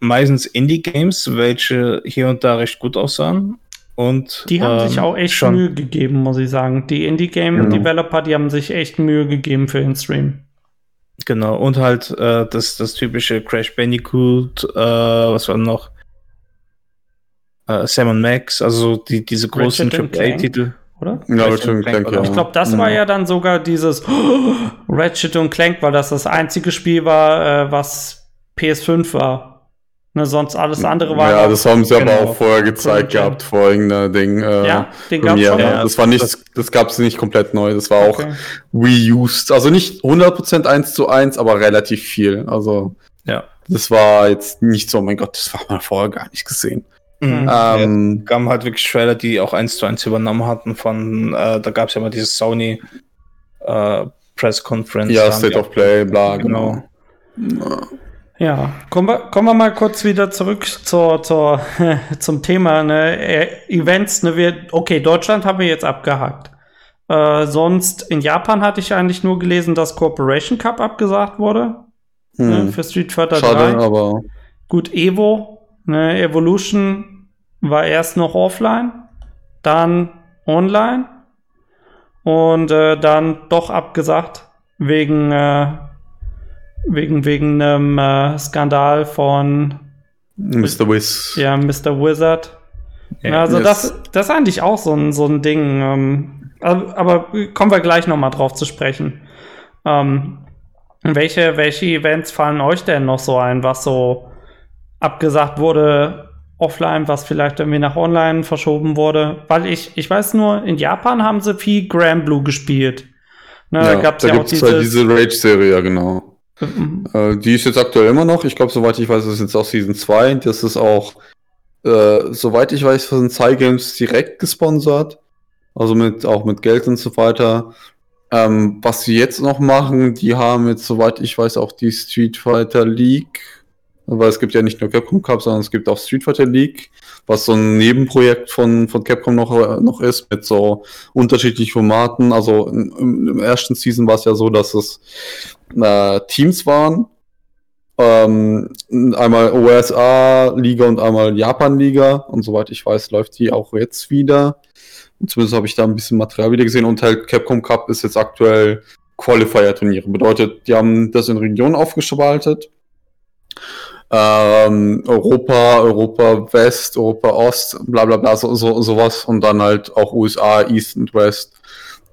S3: meistens Indie-Games, welche hier und da recht gut aussahen. Und,
S1: Die haben
S3: ähm,
S1: sich auch echt
S3: schon-
S1: Mühe gegeben, muss ich sagen. Die
S2: Genau.
S1: Indie-Game-Developer, die haben sich echt Mühe gegeben für den Stream.
S3: Genau, und halt äh, das, das typische Crash Bandicoot, äh, was war noch? Äh, Sam Max, also die, diese großen AAA-Titel.
S1: Oder?
S2: ja,
S3: Ratchet and Clank,
S2: Clank,
S3: oder?
S2: ja.
S1: Ich glaube, das
S2: Mhm.
S1: war ja dann sogar dieses Ratchet und Clank, weil das das einzige Spiel war, äh, was PS5 war. Ne, sonst alles andere war.
S2: Ja, das haben sie aber
S3: Genau.
S2: auch vorher gezeigt
S1: Current
S2: gehabt, vor irgendeiner Ding. Äh,
S1: ja, den gab's
S2: Premiere.
S1: schon.
S3: Ja,
S2: das war nicht, das gab es nicht komplett neu. Das war auch
S1: Okay.
S2: reused. Also nicht 100% 1 zu 1, aber relativ viel. Also
S3: Ja.
S2: das war jetzt nicht so, oh mein Gott, das war man vorher gar nicht gesehen.
S3: Mhm.
S2: Ähm,
S3: Es gab halt wirklich Trailer, die auch eins zu eins übernommen hatten von, äh, da gab es ja mal dieses Sony äh, Press Conference.
S2: ja, State of Play, bla,
S3: Genau.
S2: genau.
S1: Ja, kommen wir, kommen wir mal kurz wieder zurück zur, zur, zum Thema ne, äh, Events. Ne, wir, okay, Deutschland haben wir jetzt abgehakt. Äh, sonst in Japan hatte ich eigentlich nur gelesen, dass Corporation Cup abgesagt wurde ne,
S2: Hm.
S1: für Street Fighter
S2: Schade,
S1: 3.
S2: aber
S1: Gut, Evo, ne, Evolution war erst noch offline, dann online und äh, dann doch abgesagt wegen äh, wegen wegen einem äh, Skandal von
S2: Mr. Wiz.
S1: ja Mr. Wizard.
S3: Ja,
S1: also
S2: yes.
S1: das, das ist eigentlich auch so ein, so ein Ding. Ähm, aber, aber kommen wir gleich noch mal drauf zu sprechen. Ähm, welche, welche Events fallen euch denn noch so ein, was so abgesagt wurde offline, was vielleicht irgendwie nach online verschoben wurde? Weil ich, ich weiß nur, in Japan haben sie viel Grand Blue gespielt. Ne, da gab es ja auch
S2: gibt's halt
S1: dieses,
S2: diese Rage-Serie, ja, genau.
S1: ähm,
S2: Äh, die ist jetzt aktuell immer noch. Ich glaube, soweit ich weiß, ist jetzt auch Season 2. Das ist auch, äh, soweit ich weiß, von Cygames direkt gesponsert. Also mit, auch mit Geld und so weiter. Ähm, was sie jetzt noch machen, die haben jetzt, soweit ich weiß, auch die Street Fighter League, weil es gibt ja nicht nur Capcom Cup, sondern es gibt auch Street Fighter League, was so ein Nebenprojekt von, von Capcom noch, noch ist, mit so unterschiedlichen Formaten. Also im, im ersten Season war es ja so, dass es äh, Teams waren, ähm, einmal USA-Liga und einmal Japan-Liga. Und soweit ich weiß, läuft die auch jetzt wieder. Zumindest habe ich da ein bisschen Material wieder gesehen. Und halt Capcom Cup ist jetzt aktuell Qualifier-Turniere. Bedeutet, die haben das in Regionen aufgespaltet. Ähm, Europa, Europa West, Europa Ost, bla bla bla, so, so, sowas. Und dann halt auch USA, East und West.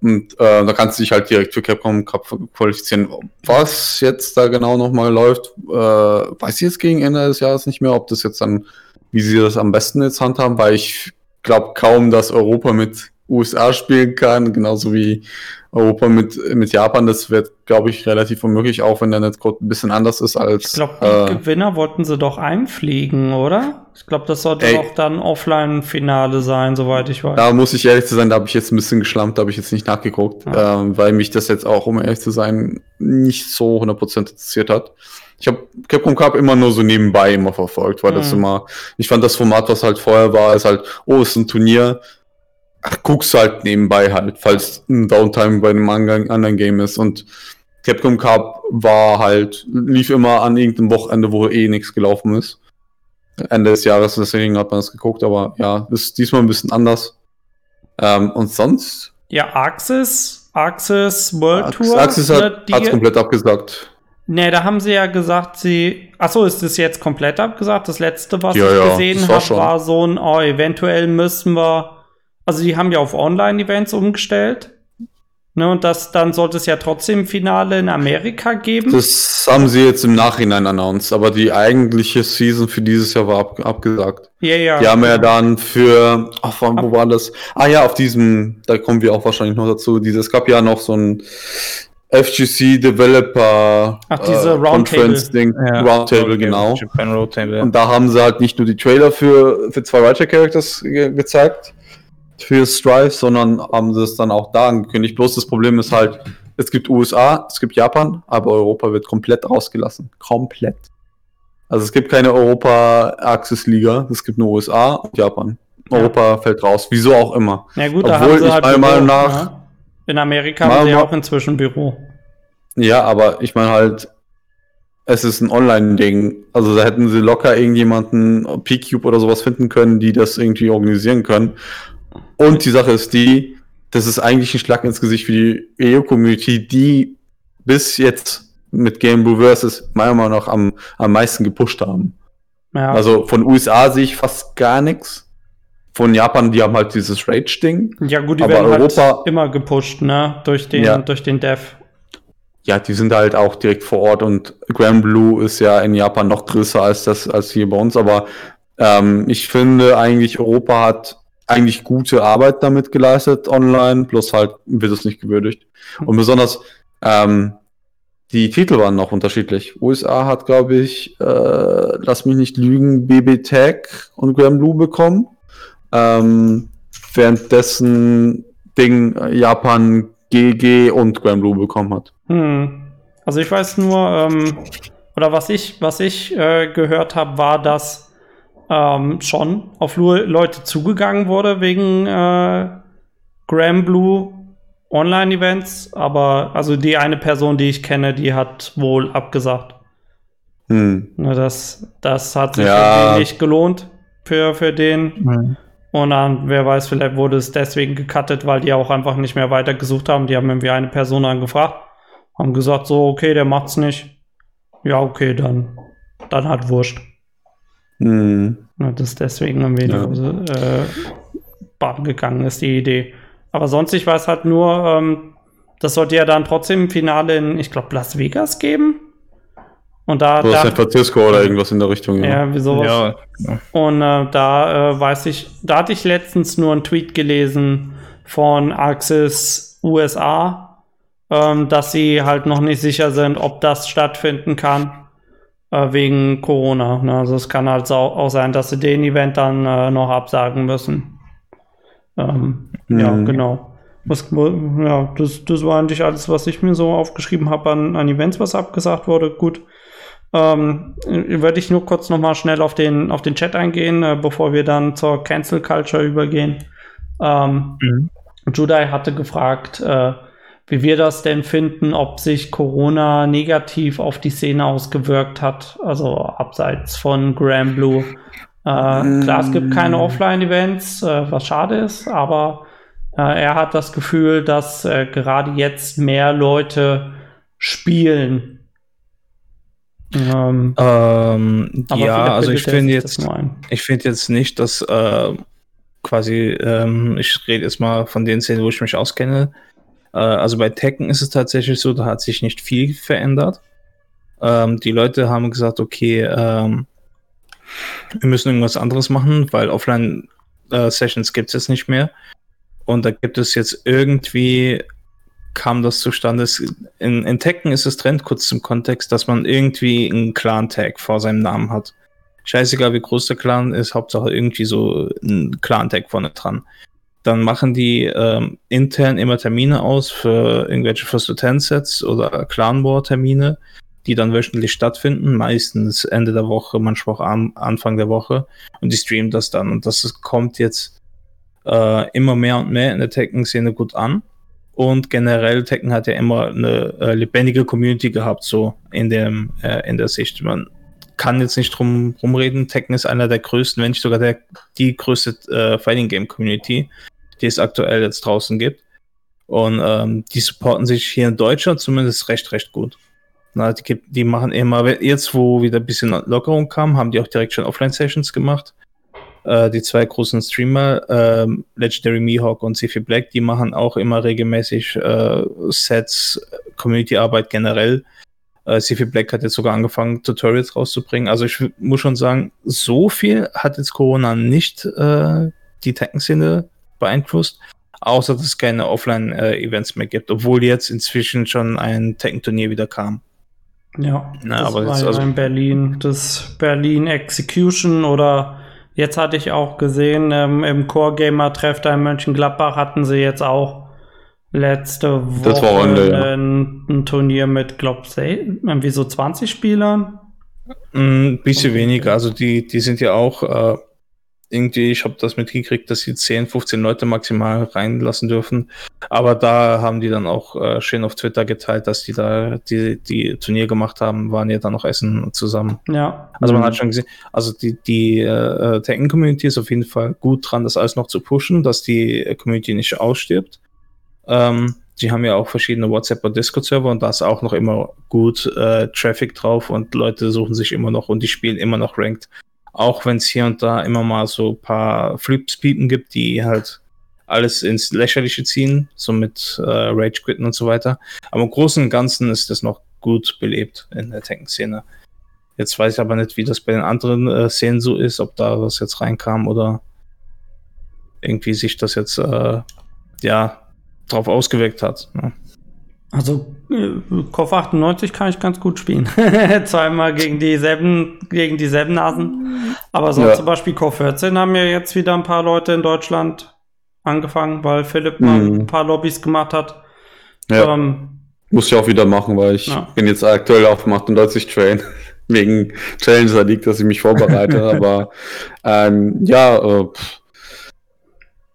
S2: Und äh, da kannst du dich halt direkt für Capcom Cup qualifizieren. Was jetzt da genau nochmal läuft, äh, weiß ich jetzt gegen Ende des Jahres nicht mehr, ob das jetzt dann, wie sie das am besten jetzt handhaben, weil ich glaube kaum, dass Europa mit USA spielen kann, genauso wie Europa mit, mit Japan. Das wird, glaube ich, relativ unmöglich, auch wenn der Netzcode ein bisschen anders ist als.
S1: Ich glaube, die äh, Gewinner wollten sie doch einfliegen, oder? Ich glaube, das sollte ey, auch dann Offline-Finale sein, soweit ich weiß.
S2: Da muss ich ehrlich zu sein, da habe ich jetzt ein bisschen geschlampt, da habe ich jetzt nicht nachgeguckt, ja. ähm, weil mich das jetzt auch, um ehrlich zu sein, nicht so 100% interessiert hat. Ich habe Capcom Cup immer nur so nebenbei immer verfolgt, weil mhm. das immer, ich fand das Format, was halt vorher war, ist halt, oh, ist ein Turnier, ach, guckst halt nebenbei halt, falls ein Downtime bei einem anderen Game ist. Und Capcom Cup war halt, lief immer an irgendeinem Wochenende, wo eh nichts gelaufen ist. Ende des Jahres, deswegen hat man das geguckt, aber ja, ist diesmal ein bisschen anders. Ähm, und sonst?
S1: Ja, Axis, Axis World Tour.
S2: Axis hat es komplett abgesagt.
S1: Nee, da haben sie ja gesagt, sie. Achso, ist das jetzt komplett abgesagt? Das letzte, was ja, ich ja, gesehen habe, war so ein, oh, eventuell müssen wir also die haben ja auf Online-Events umgestellt. Ne, und das, dann sollte es ja trotzdem Finale in Amerika geben.
S2: Das haben sie jetzt im Nachhinein announced, aber die eigentliche Season für dieses Jahr war ab, abgesagt.
S1: Ja, ja.
S2: Die haben ja dann für, ach, wo war das? Ah ja, auf diesem, da kommen wir auch wahrscheinlich noch dazu. Dieses, es gab ja noch so ein FGC Developer
S1: Ach, diese äh,
S2: Conference Ding, ja. Roundtable, genau. Japan Roundtable. Und da haben sie halt nicht nur die Trailer für, für zwei Writer Characters ge gezeigt, für Strive, sondern haben sie es dann auch da angekündigt. Bloß das Problem ist halt, es gibt USA, es gibt Japan, aber Europa wird komplett rausgelassen. Komplett. Also es gibt keine Europa-Axis-Liga, es gibt nur USA und Japan. Ja. Europa fällt raus, wieso auch immer.
S1: Ja gut, da Obwohl haben sie halt meiner Meinung nach. Ja. In Amerika haben sie ja auch inzwischen Büro.
S2: Ja, aber ich meine halt, es ist ein Online-Ding. Also da hätten sie locker irgendjemanden, P-Cube oder sowas finden können, die das irgendwie organisieren können. Und die Sache ist die, das ist eigentlich ein Schlag ins Gesicht für die EU-Community, die bis jetzt mit Game Blue Versus meiner Meinung nach am, am meisten gepusht haben. Ja. Also von USA sehe ich fast gar nichts. Von Japan, die haben halt dieses Rage-Ding.
S1: Ja, gut, die aber werden halt Europa, halt immer gepusht, ne? Durch den, ja. durch den Dev.
S2: Ja, die sind halt auch direkt vor Ort und Grand Blue ist ja in Japan noch größer als das, als hier bei uns. Aber ähm, ich finde eigentlich, Europa hat eigentlich gute Arbeit damit geleistet online, bloß halt wird es nicht gewürdigt. Und besonders ähm, die Titel waren noch unterschiedlich. USA hat, glaube ich, äh, lass mich nicht lügen, BB Tag und Graham Blue bekommen. Ähm, währenddessen Ding Japan GG und Graham Blue bekommen hat.
S1: Hm. Also ich weiß nur, ähm, oder was ich, was ich äh, gehört habe, war, dass ähm, schon auf Leute zugegangen wurde wegen äh, Graham Blue Online-Events, aber also die eine Person, die ich kenne, die hat wohl abgesagt. Hm. Das, das hat sich ja. nicht gelohnt für, für den. Hm. Und dann, wer weiß, vielleicht wurde es deswegen gecuttet, weil die auch einfach nicht mehr weitergesucht haben. Die haben irgendwie eine Person angefragt, haben gesagt, so, okay, der macht's nicht. Ja, okay, dann, dann halt wurscht. Mhm. Das ist deswegen irgendwie ja. äh, Bahn gegangen ist, die Idee. Aber sonst, ich weiß halt nur, ähm, das sollte ja dann trotzdem im Finale in, ich glaube, Las Vegas geben. Und da.
S2: Oder San Francisco oder irgendwas in der Richtung.
S1: Ja, ja wie sowas. Ja, ja. Und äh, da äh, weiß ich, da hatte ich letztens nur einen Tweet gelesen von Axis USA, ähm, dass sie halt noch nicht sicher sind, ob das stattfinden kann äh, wegen Corona. Ne? Also es kann halt auch, sein, dass sie den Event dann äh, noch absagen müssen. Ähm, mhm. Ja, genau. Was, ja, das, das war eigentlich alles, was ich mir so aufgeschrieben habe an, an Events, was abgesagt wurde. Gut. Ähm, würde ich nur kurz noch mal schnell auf den, auf den Chat eingehen, äh, bevor wir dann zur Cancel Culture übergehen. Ähm, mhm. Judai hatte gefragt, äh, wie wir das denn finden, ob sich Corona negativ auf die Szene ausgewirkt hat, also abseits von Grand Blue. Äh, mm. Klar, es gibt keine Offline-Events, äh, was schade ist, aber äh, er hat das Gefühl, dass äh, gerade jetzt mehr Leute spielen.
S3: Ähm, ähm, ja, also ich finde jetzt, ich finde jetzt nicht, dass äh, quasi, ähm, ich rede jetzt mal von den Szenen, wo ich mich auskenne, äh, also bei Tekken ist es tatsächlich so, da hat sich nicht viel verändert. Ähm, die Leute haben gesagt, okay, ähm, wir müssen irgendwas anderes machen, weil Offline-Sessions äh, gibt es jetzt nicht mehr. Und da gibt es jetzt irgendwie, kam das zustande. In, in Tekken ist es Trend, kurz zum Kontext, dass man irgendwie einen Clan-Tag vor seinem Namen hat. Scheißegal, wie groß der Clan ist, Hauptsache irgendwie so ein Clan-Tag vorne dran. Dann machen die ähm, intern immer Termine aus für irgendwelche First-to-Ten-Sets oder Clan War-Termine, die dann wöchentlich stattfinden, meistens Ende der Woche, manchmal auch an, Anfang der Woche. Und die streamen das dann. Und das kommt jetzt äh, immer mehr und mehr in der Tekken-Szene gut an. Und generell, Tekken hat ja immer eine äh, lebendige Community gehabt, so in, dem, äh, in der Sicht. Man kann jetzt nicht drum rumreden. Tekken ist einer der größten, wenn nicht sogar der, die größte äh, Fighting Game Community die es aktuell jetzt draußen gibt. Und ähm, die supporten sich hier in Deutschland zumindest recht, recht gut. Na, die, die machen immer, jetzt wo wieder ein bisschen Lockerung kam, haben die auch direkt schon Offline-Sessions gemacht. Äh, die zwei großen Streamer, äh, Legendary Mihawk und Sifi Black, die machen auch immer regelmäßig äh, Sets, Community-Arbeit generell. Äh, Sifi Black hat jetzt sogar angefangen, Tutorials rauszubringen. Also ich muss schon sagen, so viel hat jetzt Corona nicht äh, die Tekken-Szene beeinflusst, außer dass es keine Offline-Events mehr gibt, obwohl jetzt inzwischen schon ein Tekken-Turnier wieder kam.
S1: Ja, Na, das aber war ja also in Berlin, das Berlin Execution oder jetzt hatte ich auch gesehen, ähm, im Core Gamer Treff da in Mönchengladbach hatten sie jetzt auch letzte Woche Ende, ja. ein, ein, Turnier mit, glaub ich, irgendwie so 20 Spielern.
S3: Ein mm, bisschen okay. weniger, also die, die sind ja auch äh, irgendwie, ich habe das mitgekriegt, dass sie 10, 15 Leute maximal reinlassen dürfen. Aber da haben die dann auch äh, schön auf Twitter geteilt, dass die da die, die Turnier gemacht haben, waren ja dann noch essen zusammen.
S1: Ja.
S3: Also man mhm. hat schon gesehen, also die, die äh, Tekken-Community ist auf jeden Fall gut dran, das alles noch zu pushen, dass die Community nicht ausstirbt. Ähm, die haben ja auch verschiedene WhatsApp- und Discord-Server und da ist auch noch immer gut äh, Traffic drauf und Leute suchen sich immer noch und die spielen immer noch Ranked. Auch wenn es hier und da immer mal so ein paar Flips-Piepen gibt, die halt alles ins Lächerliche ziehen, so mit äh, Rage Quitten und so weiter. Aber im Großen und Ganzen ist das noch gut belebt in der Tekken-Szene. Jetzt weiß ich aber nicht, wie das bei den anderen äh, Szenen so ist, ob da was jetzt reinkam oder irgendwie sich das jetzt äh, ja drauf ausgewirkt hat. Ne?
S1: Also Kopf 98 kann ich ganz gut spielen. Zweimal gegen dieselben, gegen dieselben Nasen. Aber sonst ja. zum Beispiel Kopf 14 haben ja jetzt wieder ein paar Leute in Deutschland angefangen, weil Philipp mhm. mal ein paar Lobbys gemacht hat.
S2: Ja. Ähm, Muss ich auch wieder machen, weil ich ja. bin jetzt aktuell auf 98 Train. Wegen Challenger League, dass ich mich vorbereite. aber ähm, ja, äh,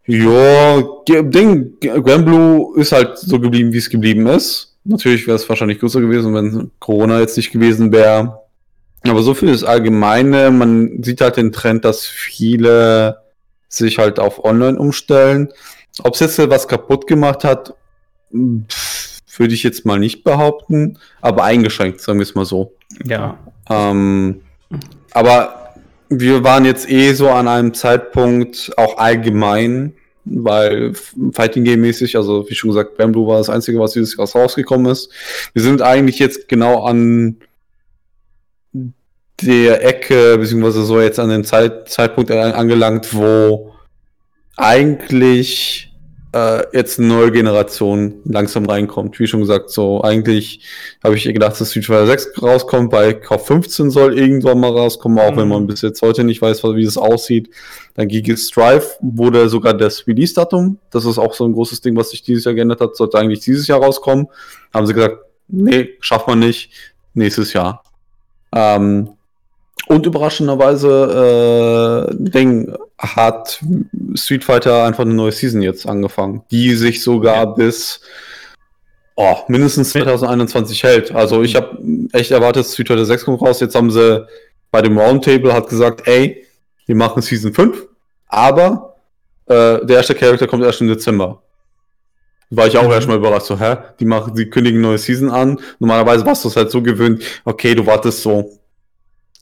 S2: ja, Ding, Granblue ist halt so geblieben, wie es geblieben ist. Natürlich wäre es wahrscheinlich größer gewesen, wenn Corona jetzt nicht gewesen wäre. Aber so viel ist Allgemeine. Man sieht halt den Trend, dass viele sich halt auf Online umstellen. Ob es jetzt was kaputt gemacht hat, würde ich jetzt mal nicht behaupten. Aber eingeschränkt, sagen wir es mal so.
S1: Ja.
S2: Ähm, aber wir waren jetzt eh so an einem Zeitpunkt auch allgemein, weil Fighting Game mäßig, also wie schon gesagt, Bamboo war das einzige, was dieses Jahr rausgekommen ist. Wir sind eigentlich jetzt genau an der Ecke, beziehungsweise so jetzt an dem Zeit, Zeitpunkt angelangt, wo eigentlich äh, jetzt eine neue Generation langsam reinkommt. Wie schon gesagt, so eigentlich habe ich gedacht, dass Street Fighter 6 rauskommt, bei Kauf 15 soll irgendwann mal rauskommen, auch mhm. wenn man bis jetzt heute nicht weiß, wie es aussieht. Dann Gigas Drive wurde sogar das Release-Datum, das ist auch so ein großes Ding, was sich dieses Jahr geändert hat, sollte eigentlich dieses Jahr rauskommen. Haben sie gesagt, nee, schafft man nicht, nächstes Jahr. Ähm, und überraschenderweise äh, Ding hat Street Fighter einfach eine neue Season jetzt angefangen, die sich sogar ja. bis oh, mindestens 2021 hält. Also ich habe echt erwartet, Street Fighter 6 kommt raus. Jetzt haben sie bei dem Roundtable hat gesagt, ey, wir machen Season 5, aber äh, der erste Charakter kommt erst im Dezember. War ich auch mhm. erstmal überrascht, so, hä? Die machen, die kündigen neue Season an. Normalerweise warst du es halt so gewöhnt, okay, du wartest so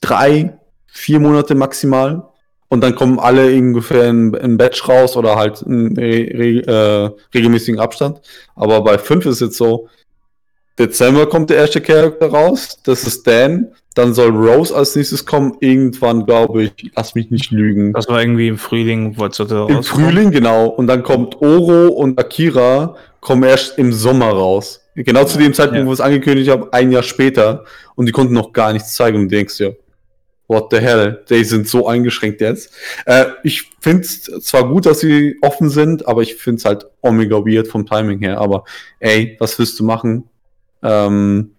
S2: drei, vier Monate maximal und dann kommen alle ungefähr in, in Batch raus oder halt in re, re, äh, regelmäßigen Abstand. Aber bei fünf ist jetzt so, Dezember kommt der erste Charakter raus, das ist Dan. Dann soll Rose als nächstes kommen, irgendwann, glaube ich, lass mich nicht lügen.
S3: Das war irgendwie im Frühling,
S2: wollte Im rauskommen. Frühling, genau. Und dann kommt Oro und Akira kommen erst im Sommer raus. Genau zu dem Zeitpunkt, ja. wo wir es angekündigt haben, ein Jahr später. Und die konnten noch gar nichts zeigen. Und du denkst dir, what the hell, die sind so eingeschränkt jetzt. Äh, ich finde es zwar gut, dass sie offen sind, aber ich finde es halt omega weird vom Timing her. Aber ey, was willst du machen? Ähm,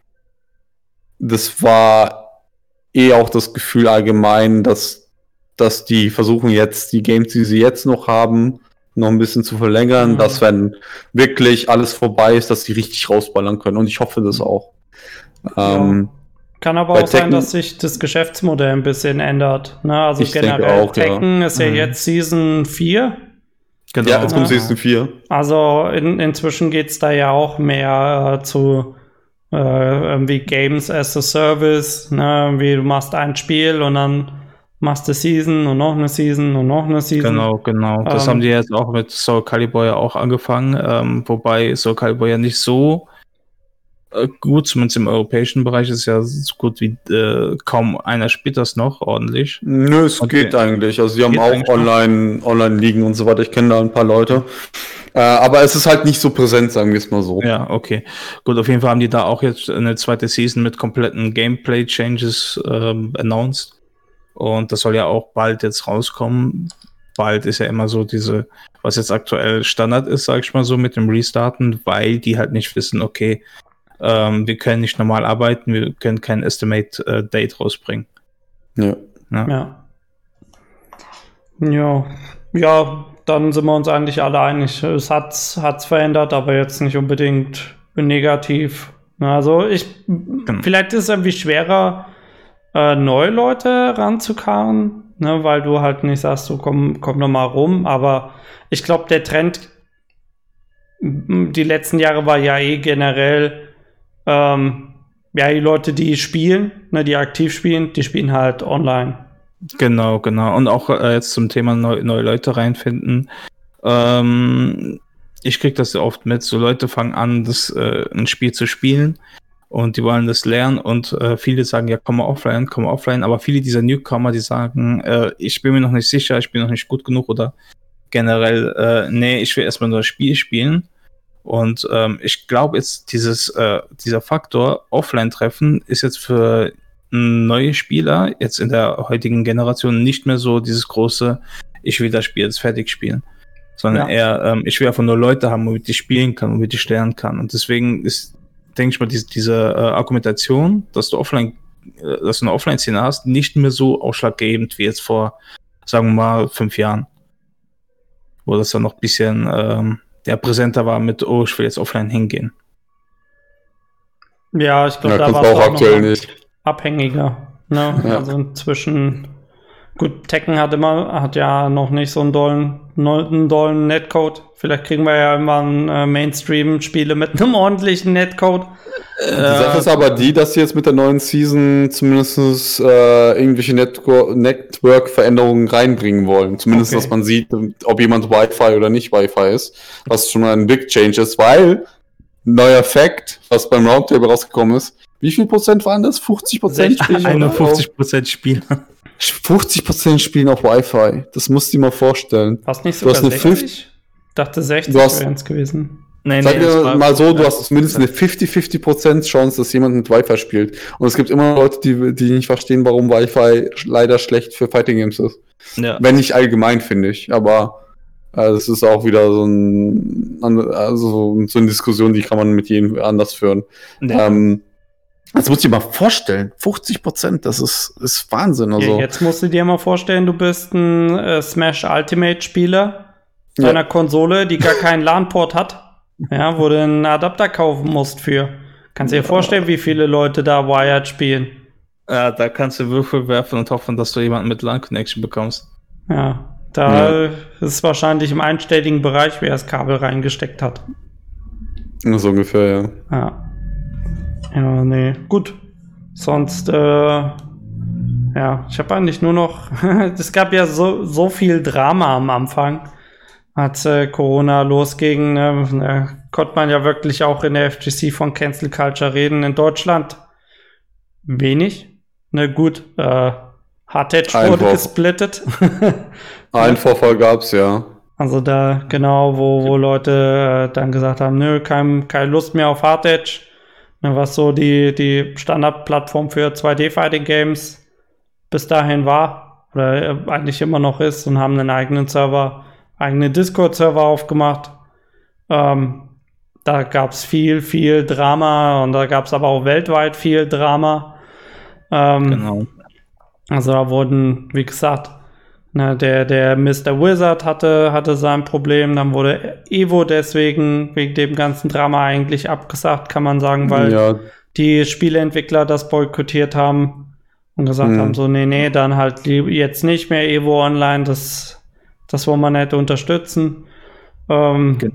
S2: das war eh auch das Gefühl allgemein, dass, dass die versuchen jetzt die Games, die sie jetzt noch haben, noch ein bisschen zu verlängern, mhm. dass wenn wirklich alles vorbei ist, dass die richtig rausballern können. Und ich hoffe das mhm. auch.
S1: Ähm, ja. Kann aber auch sein, dass sich das Geschäftsmodell ein bisschen ändert. Ne? Also ich generell, auch, Tekken ja. ist ja mhm. jetzt Season 4.
S2: Genau. Ja, jetzt kommt ne? Season 4.
S1: Also in, inzwischen geht es da ja auch mehr äh, zu äh, irgendwie Games as a Service. Ne? Wie du machst ein Spiel und dann machst du Season und noch eine Season und noch eine Season.
S3: Genau, genau. Das ähm, haben die jetzt auch mit Soul Calibur ja auch angefangen, ähm, wobei Soul Calibur ja nicht so gut, zumindest im europäischen Bereich ist ja so gut wie äh, kaum einer spielt das noch ordentlich.
S2: Nö, es okay. geht eigentlich. Also sie haben auch online, online liegen und so weiter. Ich kenne da ein paar Leute. Äh, aber es ist halt nicht so präsent, sagen wir es mal so.
S3: Ja, okay. Gut, auf jeden Fall haben die da auch jetzt eine zweite Season mit kompletten Gameplay-Changes ähm, announced. Und das soll ja auch bald jetzt rauskommen. Bald ist ja immer so diese, was jetzt aktuell Standard ist, sag ich mal so, mit dem Restarten, weil die halt nicht wissen, okay, ähm, wir können nicht normal arbeiten, wir können kein Estimate äh, Date rausbringen.
S1: Ja. ja. Ja. Ja. Ja, dann sind wir uns eigentlich alle einig. Es hat es verändert, aber jetzt nicht unbedingt negativ. Also ich, genau. vielleicht ist es irgendwie schwerer, äh, neue Leute ranzukarren, ne, weil du halt nicht sagst, du komm, komm noch mal rum. Aber ich glaube, der Trend die letzten Jahre war ja eh generell ähm, ja, die Leute, die spielen, ne, die aktiv spielen, die spielen halt online.
S3: Genau, genau. Und auch äh, jetzt zum Thema neu, neue Leute reinfinden. Ähm, ich kriege das ja oft mit. So Leute fangen an, das, äh, ein Spiel zu spielen und die wollen das lernen und äh, viele sagen, ja, komm mal offline, komm mal offline. Aber viele dieser Newcomer, die sagen, äh, ich bin mir noch nicht sicher, ich bin noch nicht gut genug oder generell, äh, nee, ich will erstmal nur das Spiel spielen. Und ähm, ich glaube jetzt, dieses, äh, dieser Faktor Offline-Treffen ist jetzt für neue Spieler jetzt in der heutigen Generation nicht mehr so dieses große, ich will das Spiel jetzt fertig spielen. Sondern ja. eher, ähm, ich will einfach nur Leute haben, womit ich spielen kann, womit ich lernen kann. Und deswegen ist, denke ich mal, diese, diese äh, Argumentation, dass du offline, äh, dass du eine Offline-Szene hast, nicht mehr so ausschlaggebend wie jetzt vor, sagen wir mal, fünf Jahren. Wo das dann noch ein bisschen ähm, der präsenter war mit, oh, ich will jetzt offline hingehen.
S1: Ja, ich glaube, ja, da war es auch aktuell nicht. abhängiger. Ne? Ja. Also inzwischen, gut, Tekken hat immer, hat ja noch nicht so einen dollen, einen dollen Netcode. Vielleicht kriegen wir ja irgendwann äh, Mainstream-Spiele mit einem ordentlichen Netcode.
S2: Die Sache ist aber die, dass sie jetzt mit der neuen Season zumindest äh, irgendwelche Network-Veränderungen reinbringen wollen. Zumindest, okay. dass man sieht, ob jemand Wi-Fi oder nicht Wi-Fi ist. Was schon mal ein Big Change ist, weil neuer Fact, was beim Roundtable rausgekommen ist, wie viel Prozent waren das? 50 Prozent
S3: spielen? 51 Prozent spielen.
S2: 50 Prozent spielen auf Wi-Fi. Das musst du dir mal vorstellen.
S1: Fast nicht sogar du hast 60? Ich dachte 60 wären es gewesen.
S2: Nein, Sag nee, dir mal so, du hast zumindest eine 50-50% Chance, dass jemand mit Wi-Fi spielt. Und es gibt immer Leute, die, die nicht verstehen, warum Wi-Fi leider schlecht für Fighting Games ist. Ja. Wenn nicht allgemein, finde ich. Aber äh, das ist auch wieder so, ein, also so eine Diskussion, die kann man mit jedem anders führen. Ja. Ähm, Das muss ich dir mal vorstellen. 50 Prozent, das ist, ist Wahnsinn. Also.
S1: Ja, jetzt musst du dir mal vorstellen, du bist ein äh, Smash Ultimate Spieler
S2: Ja.
S1: deiner Konsole, die gar keinen LAN-Port hat. Ja, wo du einen Adapter kaufen musst für. Kannst dir vorstellen, wie viele Leute da Wired spielen.
S3: Ja, da kannst du Würfel werfen und hoffen, dass du jemanden mit LAN-Connection bekommst.
S1: Ja, da ist wahrscheinlich im einstelligen Bereich, wer das Kabel reingesteckt hat.
S2: So ungefähr, ja.
S1: Ja. Ja, nee. Gut. Sonst, äh, ja, ich habe eigentlich nur noch. es gab ja so, so viel Drama am Anfang, als äh, Corona losging. Da konnte man ja wirklich auch in der FGC von Cancel Culture reden. In Deutschland wenig. Ne, gut. Äh, Hardtech wurde gesplittet.
S2: Einen Vorfall gab's, ja.
S1: Also da genau, wo, wo Leute äh, dann gesagt haben, nö, kein, keine Lust mehr auf Hard Edge, was so die, die Standardplattform für 2D-Fighting-Games bis dahin war oder äh, eigentlich immer noch ist und haben einen eigenen Server, eigene Discord-Server aufgemacht. Ähm, da gab es viel, viel Drama und da gab es aber auch weltweit viel Drama. Ähm,
S3: Genau.
S1: also da wurden, wie gesagt, ne, der, der Mr. Wizard hatte, hatte sein Problem, dann wurde Evo deswegen, wegen dem ganzen Drama eigentlich abgesagt, kann man sagen, weil
S2: ja,
S1: die Spieleentwickler das boykottiert haben und gesagt
S2: Mhm.
S1: haben, so, nee, nee, dann halt jetzt nicht mehr Evo Online, das, das wollen wir nicht unterstützen. Ähm,
S3: Gen-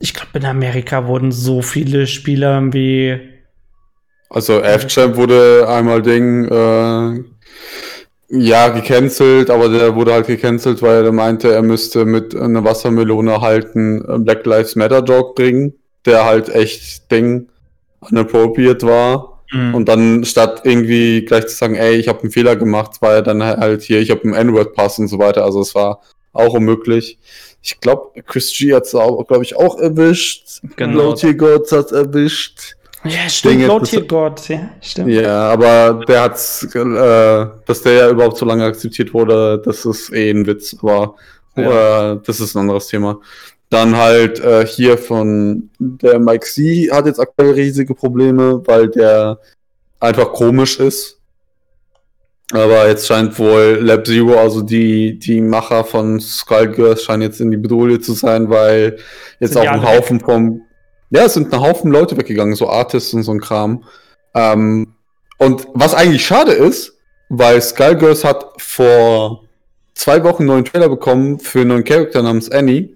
S1: ich glaube, in Amerika wurden so viele Spieler wie
S2: also F-Champ wurde einmal Ding, äh, ja, gecancelt, aber der wurde halt gecancelt, weil er meinte, er müsste mit einer Wassermelone halt einen äh, Black Lives Matter Dog bringen, der halt echt Ding inappropriate war.
S3: Mhm.
S2: Und dann statt irgendwie gleich zu sagen, ey, ich habe einen Fehler gemacht, war er dann halt hier, ich habe einen N-Word-Pass und so weiter. Also es war auch unmöglich. Ich glaube, Chris G hat es auch, glaube ich, auch erwischt.
S3: Genau.
S2: Low Tier Gods hat erwischt.
S1: Ja, stimmt, God, ja, stimmt.
S2: Ja, aber der hat's, äh, dass der ja überhaupt so lange akzeptiert wurde, das ist eh ein Witz, aber
S3: Ja.
S2: äh, das ist ein anderes Thema. Dann halt äh, hier von der Mike C hat jetzt aktuell riesige Probleme, weil der einfach komisch ist. Aber jetzt scheint wohl Lab Zero, also die, die Macher von Skullgirls, scheinen jetzt in die Bedrohung zu sein, weil jetzt
S1: Sind
S2: auch ein Haufen vom. Ja, es sind ein Haufen Leute weggegangen, so Artists und so ein Kram. Ähm, und was eigentlich schade ist, weil Skullgirls hat vor zwei Wochen einen neuen Trailer bekommen für einen neuen Charakter namens Annie,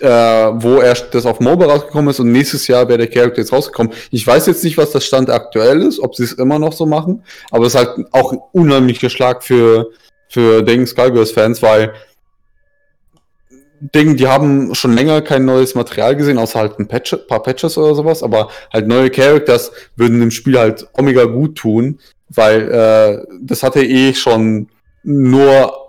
S2: äh, wo erst das auf Mobile rausgekommen ist und nächstes Jahr wäre der Charakter jetzt rausgekommen. Ich weiß jetzt nicht, was der Stand aktuell ist, ob sie es immer noch so machen, aber es ist halt auch ein unheimlicher Schlag für, für Ding Skullgirls-Fans, weil Ding, die haben schon länger kein neues Material gesehen, außer halt ein Patch, paar Patches oder sowas, aber halt neue Characters würden dem Spiel halt Omega gut tun, weil äh, das hatte eh schon nur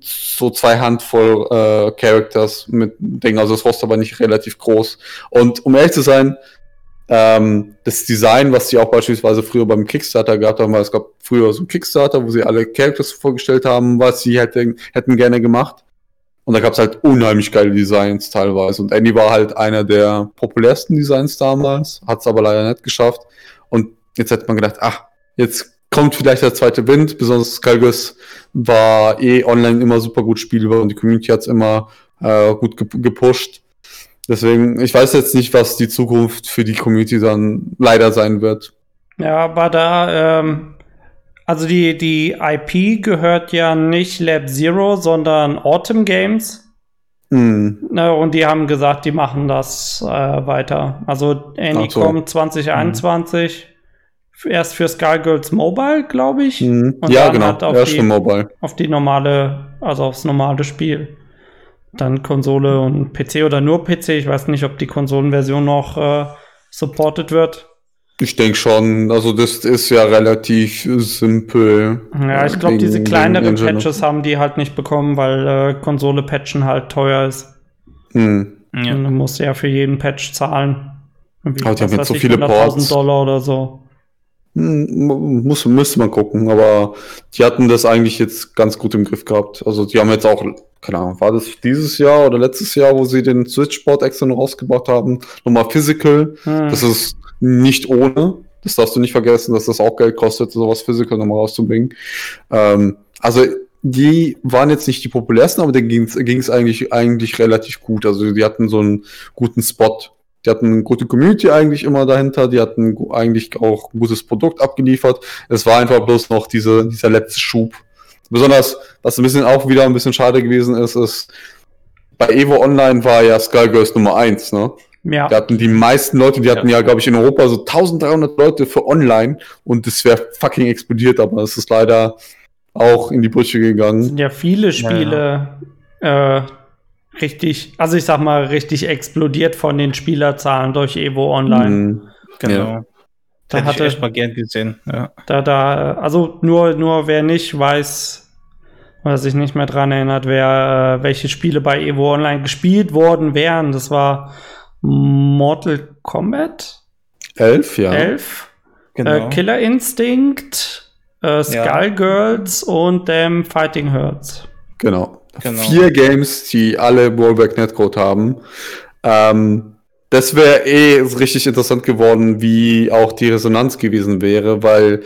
S2: so zwei Handvoll äh, Characters mit Ding, also das Roster war nicht relativ groß. Und um ehrlich zu sein, ähm, das Design, was sie auch beispielsweise früher beim Kickstarter gehabt haben, weil es gab früher so einen Kickstarter, wo sie alle Characters vorgestellt haben, was sie hätten, hätten gerne gemacht. Und da gab es halt unheimlich geile Designs teilweise. Und Andy war halt einer der populärsten Designs damals, hat es aber leider nicht geschafft. Und jetzt hat man gedacht, ach, jetzt kommt vielleicht der zweite Wind. Besonders Skalgus war eh online immer super gut spielbar und die Community hat es immer äh, gut ge gepusht. Deswegen, ich weiß jetzt nicht, was die Zukunft für die Community dann leider sein wird.
S1: Ja, aber da, ähm, also die, die IP gehört ja nicht Lab Zero, sondern Autumn Games.
S2: Hm.
S1: Ne, und die haben gesagt, die machen das äh, weiter. Also
S2: Ach so.
S1: kommt 2021 erst für Skullgirls Mobile, glaube ich,
S2: Hm.
S1: Und
S2: Ja,
S1: dann
S2: genau.
S1: halt auf
S2: Ja,
S1: die-
S2: mobile.
S1: auf die normale, also aufs normale Spiel. Dann Konsole und PC oder nur PC. Ich weiß nicht, ob die Konsolenversion noch äh, supported wird.
S2: Ich denke schon, also das ist ja relativ simpel.
S1: Ja, ich glaube, diese kleineren. Patches haben die halt nicht bekommen, weil äh, Konsole patchen halt teuer ist.
S2: Hm.
S3: Ja.
S1: Und du musst ja für jeden Patch zahlen. Irgendwie,
S2: Aber die haben jetzt so viele
S1: 100.000
S2: Ports.
S1: Dollar oder so.
S2: Hm, mu- Muss, müsste man gucken, aber die hatten das eigentlich jetzt ganz gut im Griff gehabt. Also die haben jetzt auch, keine Ahnung, war das dieses Jahr oder letztes Jahr, wo sie den Switch-Sport extra noch rausgebracht haben, nochmal Physical.
S1: Hm.
S2: Das ist nicht ohne. Das darfst du nicht vergessen, dass das auch Geld kostet, sowas Physical nochmal rauszubringen. Ähm, also die waren jetzt nicht die populärsten, aber denen ging es eigentlich, eigentlich relativ gut. Also die hatten so einen guten Spot. Die hatten eine gute Community eigentlich immer dahinter, die hatten eigentlich auch ein gutes Produkt abgeliefert. Es war einfach bloß noch diese, dieser letzte Schub. Besonders, was ein bisschen auch wieder ein bisschen schade gewesen ist, ist, bei Evo Online war ja Skullgirls Nummer eins, ne? Ja. Die hatten die meisten Leute, die hatten ja, ja glaube ich, in Europa so 1300 Leute für online und es wäre fucking explodiert, aber es ist leider auch in die Brüche gegangen. Es
S1: sind ja viele Spiele ja. Äh, richtig, also ich sag mal, richtig explodiert von den Spielerzahlen durch Evo Online. Mhm.
S3: Genau. Ja. Da Hätte hatte ich echt mal gern gesehen. Ja.
S1: Da, da, also nur, nur wer nicht weiß, oder sich nicht mehr dran erinnert, wer, äh, welche Spiele bei Evo Online gespielt worden wären. Das war Mortal Kombat.
S2: Elf, ja.
S1: Elf. Genau. Äh, Killer Instinct, äh, Skullgirls ja. und ähm, Fighting Hurts.
S2: Genau. genau. Vier Games, die alle Wallback Netcode haben. Ähm, das wäre eh richtig interessant geworden, wie auch die Resonanz gewesen wäre, weil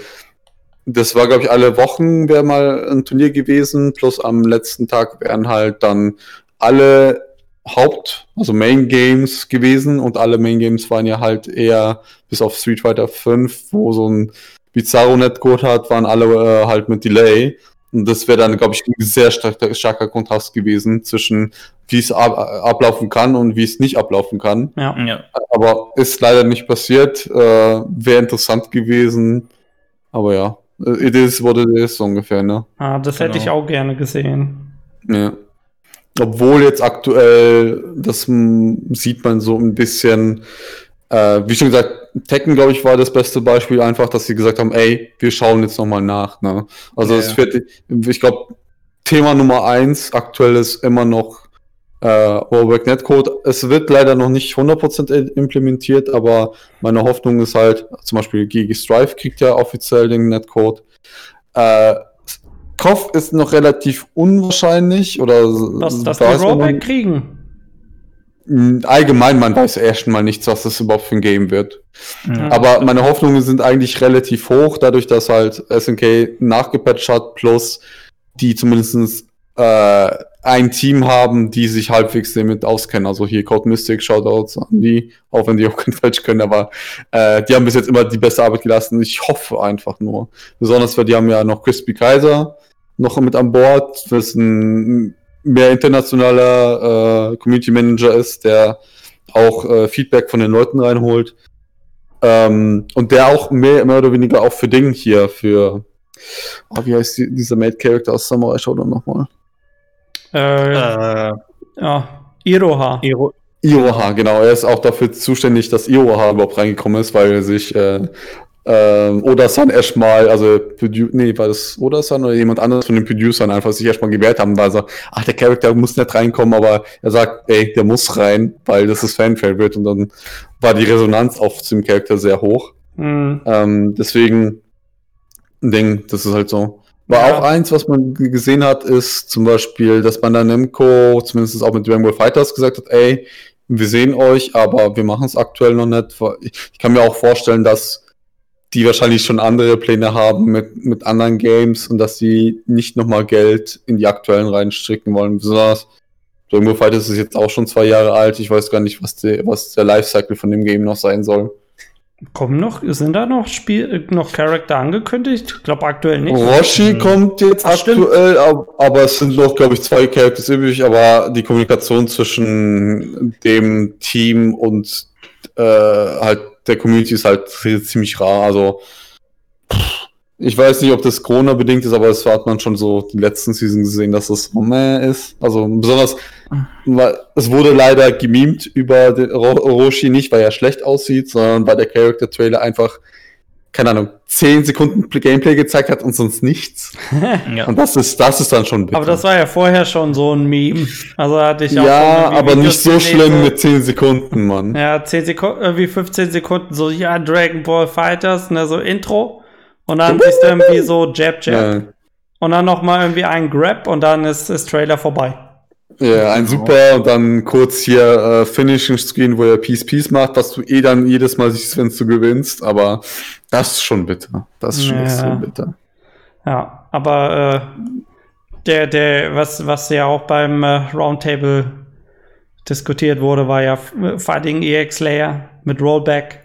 S2: das war, glaube ich, alle Wochen wäre mal ein Turnier gewesen, plus am letzten Tag wären halt dann alle Haupt, also Main Games gewesen und alle Main Games waren ja halt eher bis auf Street Fighter 5, wo so ein Bizarro Netcode hat, waren alle äh, halt mit Delay. Und das wäre dann, glaube ich, ein sehr starker, starker Kontrast gewesen zwischen, wie es ab, ablaufen kann und wie es nicht ablaufen kann.
S1: Ja. ja.
S2: Aber ist leider nicht passiert. Äh, wäre interessant gewesen. Aber ja, It is what it is, ungefähr, ne?
S1: Ah, das genau. hätte ich genau. auch gerne gesehen.
S2: Ja. Obwohl jetzt aktuell, das sieht man so ein bisschen, äh, wie schon gesagt, Tekken, glaube ich, war das beste Beispiel einfach, dass sie gesagt haben, ey, wir schauen jetzt nochmal nach, ne? Also ja, es wird, ich glaube, Thema Nummer eins aktuell ist immer noch äh, Warburg Netcode. Es wird leider noch nicht 100% implementiert, aber meine Hoffnung ist halt, zum Beispiel Gigi Strive kriegt ja offiziell den Netcode. Äh, Koff ist noch relativ unwahrscheinlich oder
S1: was, dass die Rollback kriegen.
S2: Hm, allgemein, man weiß erst mal nichts, was das überhaupt für ein Game wird. Ja. Aber meine Hoffnungen sind eigentlich relativ hoch, dadurch, dass halt SNK nachgepatcht hat, plus die zumindest äh, ein Team haben, die sich halbwegs damit auskennen. Also hier Code Mystic, Shoutouts an die, auch wenn die auch kein Falsch können, aber äh, die haben bis jetzt immer die beste Arbeit gelassen. Ich hoffe einfach nur. Besonders, weil die haben ja noch Crispy Kaiser noch mit an Bord, was ein mehr internationaler äh, Community Manager ist, der auch äh, Feedback von den Leuten reinholt. Ähm, und der auch mehr, mehr oder weniger auch für Ding hier, für, oh, wie heißt die, dieser Made Character aus Samurai Shodown nochmal?
S1: Äh, äh, ja, Iroha.
S2: Iro Iroha, genau. Er ist auch dafür zuständig, dass Iroha überhaupt reingekommen ist, weil er sich äh, äh, Oda-san erstmal, also, nee, war das Oda-san oder jemand anderes von den Producern einfach sich erstmal gewehrt haben, weil er sagt, ach, der Charakter muss nicht reinkommen, aber er sagt, ey, der muss rein, weil das ist Fan-Favorite und dann war die Resonanz auf dem Charakter sehr hoch. Mhm. Ähm, deswegen, ein Ding, das ist halt so. War ja. auch eins, was man gesehen hat, ist zum Beispiel, dass Bandai Namco zumindest auch mit Dragon Ball Fighters gesagt hat, ey, wir sehen euch, aber wir machen es aktuell noch nicht. Ich kann mir auch vorstellen, dass die wahrscheinlich schon andere Pläne haben mit, mit anderen Games und dass sie nicht nochmal Geld in die aktuellen reinstricken wollen. Besonders Dragon Ball Fighters ist jetzt auch schon zwei Jahre alt. Ich weiß gar nicht, was, die, was der Lifecycle von dem Game noch sein soll.
S1: Kommen noch, sind da noch Spiel, noch Charakter angekündigt? Ich glaube aktuell nicht.
S2: Roshi mhm. kommt jetzt Ach, aktuell, aber, aber, es sind noch, glaube ich, zwei Charakter übrig, aber die Kommunikation zwischen dem Team und äh, halt der Community ist halt ziemlich rar. Also ich weiß nicht, ob das Corona-bedingt ist, aber es hat man schon so die letzten Season gesehen, dass das meh ist. Also besonders, weil es wurde leider gemimt über den Roshi, nicht weil er schlecht aussieht, sondern weil der Character-Trailer einfach, keine Ahnung, 10 Sekunden Gameplay gezeigt hat und sonst nichts. ja. Und das ist, das ist dann schon
S1: bitter. Aber das war ja vorher schon so ein Meme. Also hatte ich auch
S2: Ja, aber Videos nicht so schlimm mit 10 Sekunden, Mann.
S1: Ja, 10 Sekunden, irgendwie 15 Sekunden, so, ja, Dragon Ball Fighters, ne, so Intro. Und dann siehst du irgendwie so Jab, Jab. Ja. Und dann nochmal irgendwie ein Grab und dann ist das Trailer vorbei.
S2: Ja, ein super und dann kurz hier äh, Finishing Screen, wo er Peace Peace macht, was du eh dann jedes Mal siehst, wenn du gewinnst, aber das ist schon bitter. Das ist schon
S1: Ja.
S2: extrem bitter.
S1: Ja, aber äh, der, der, was, was ja auch beim äh, Roundtable diskutiert wurde, war ja Fighting EX Layer mit Rollback.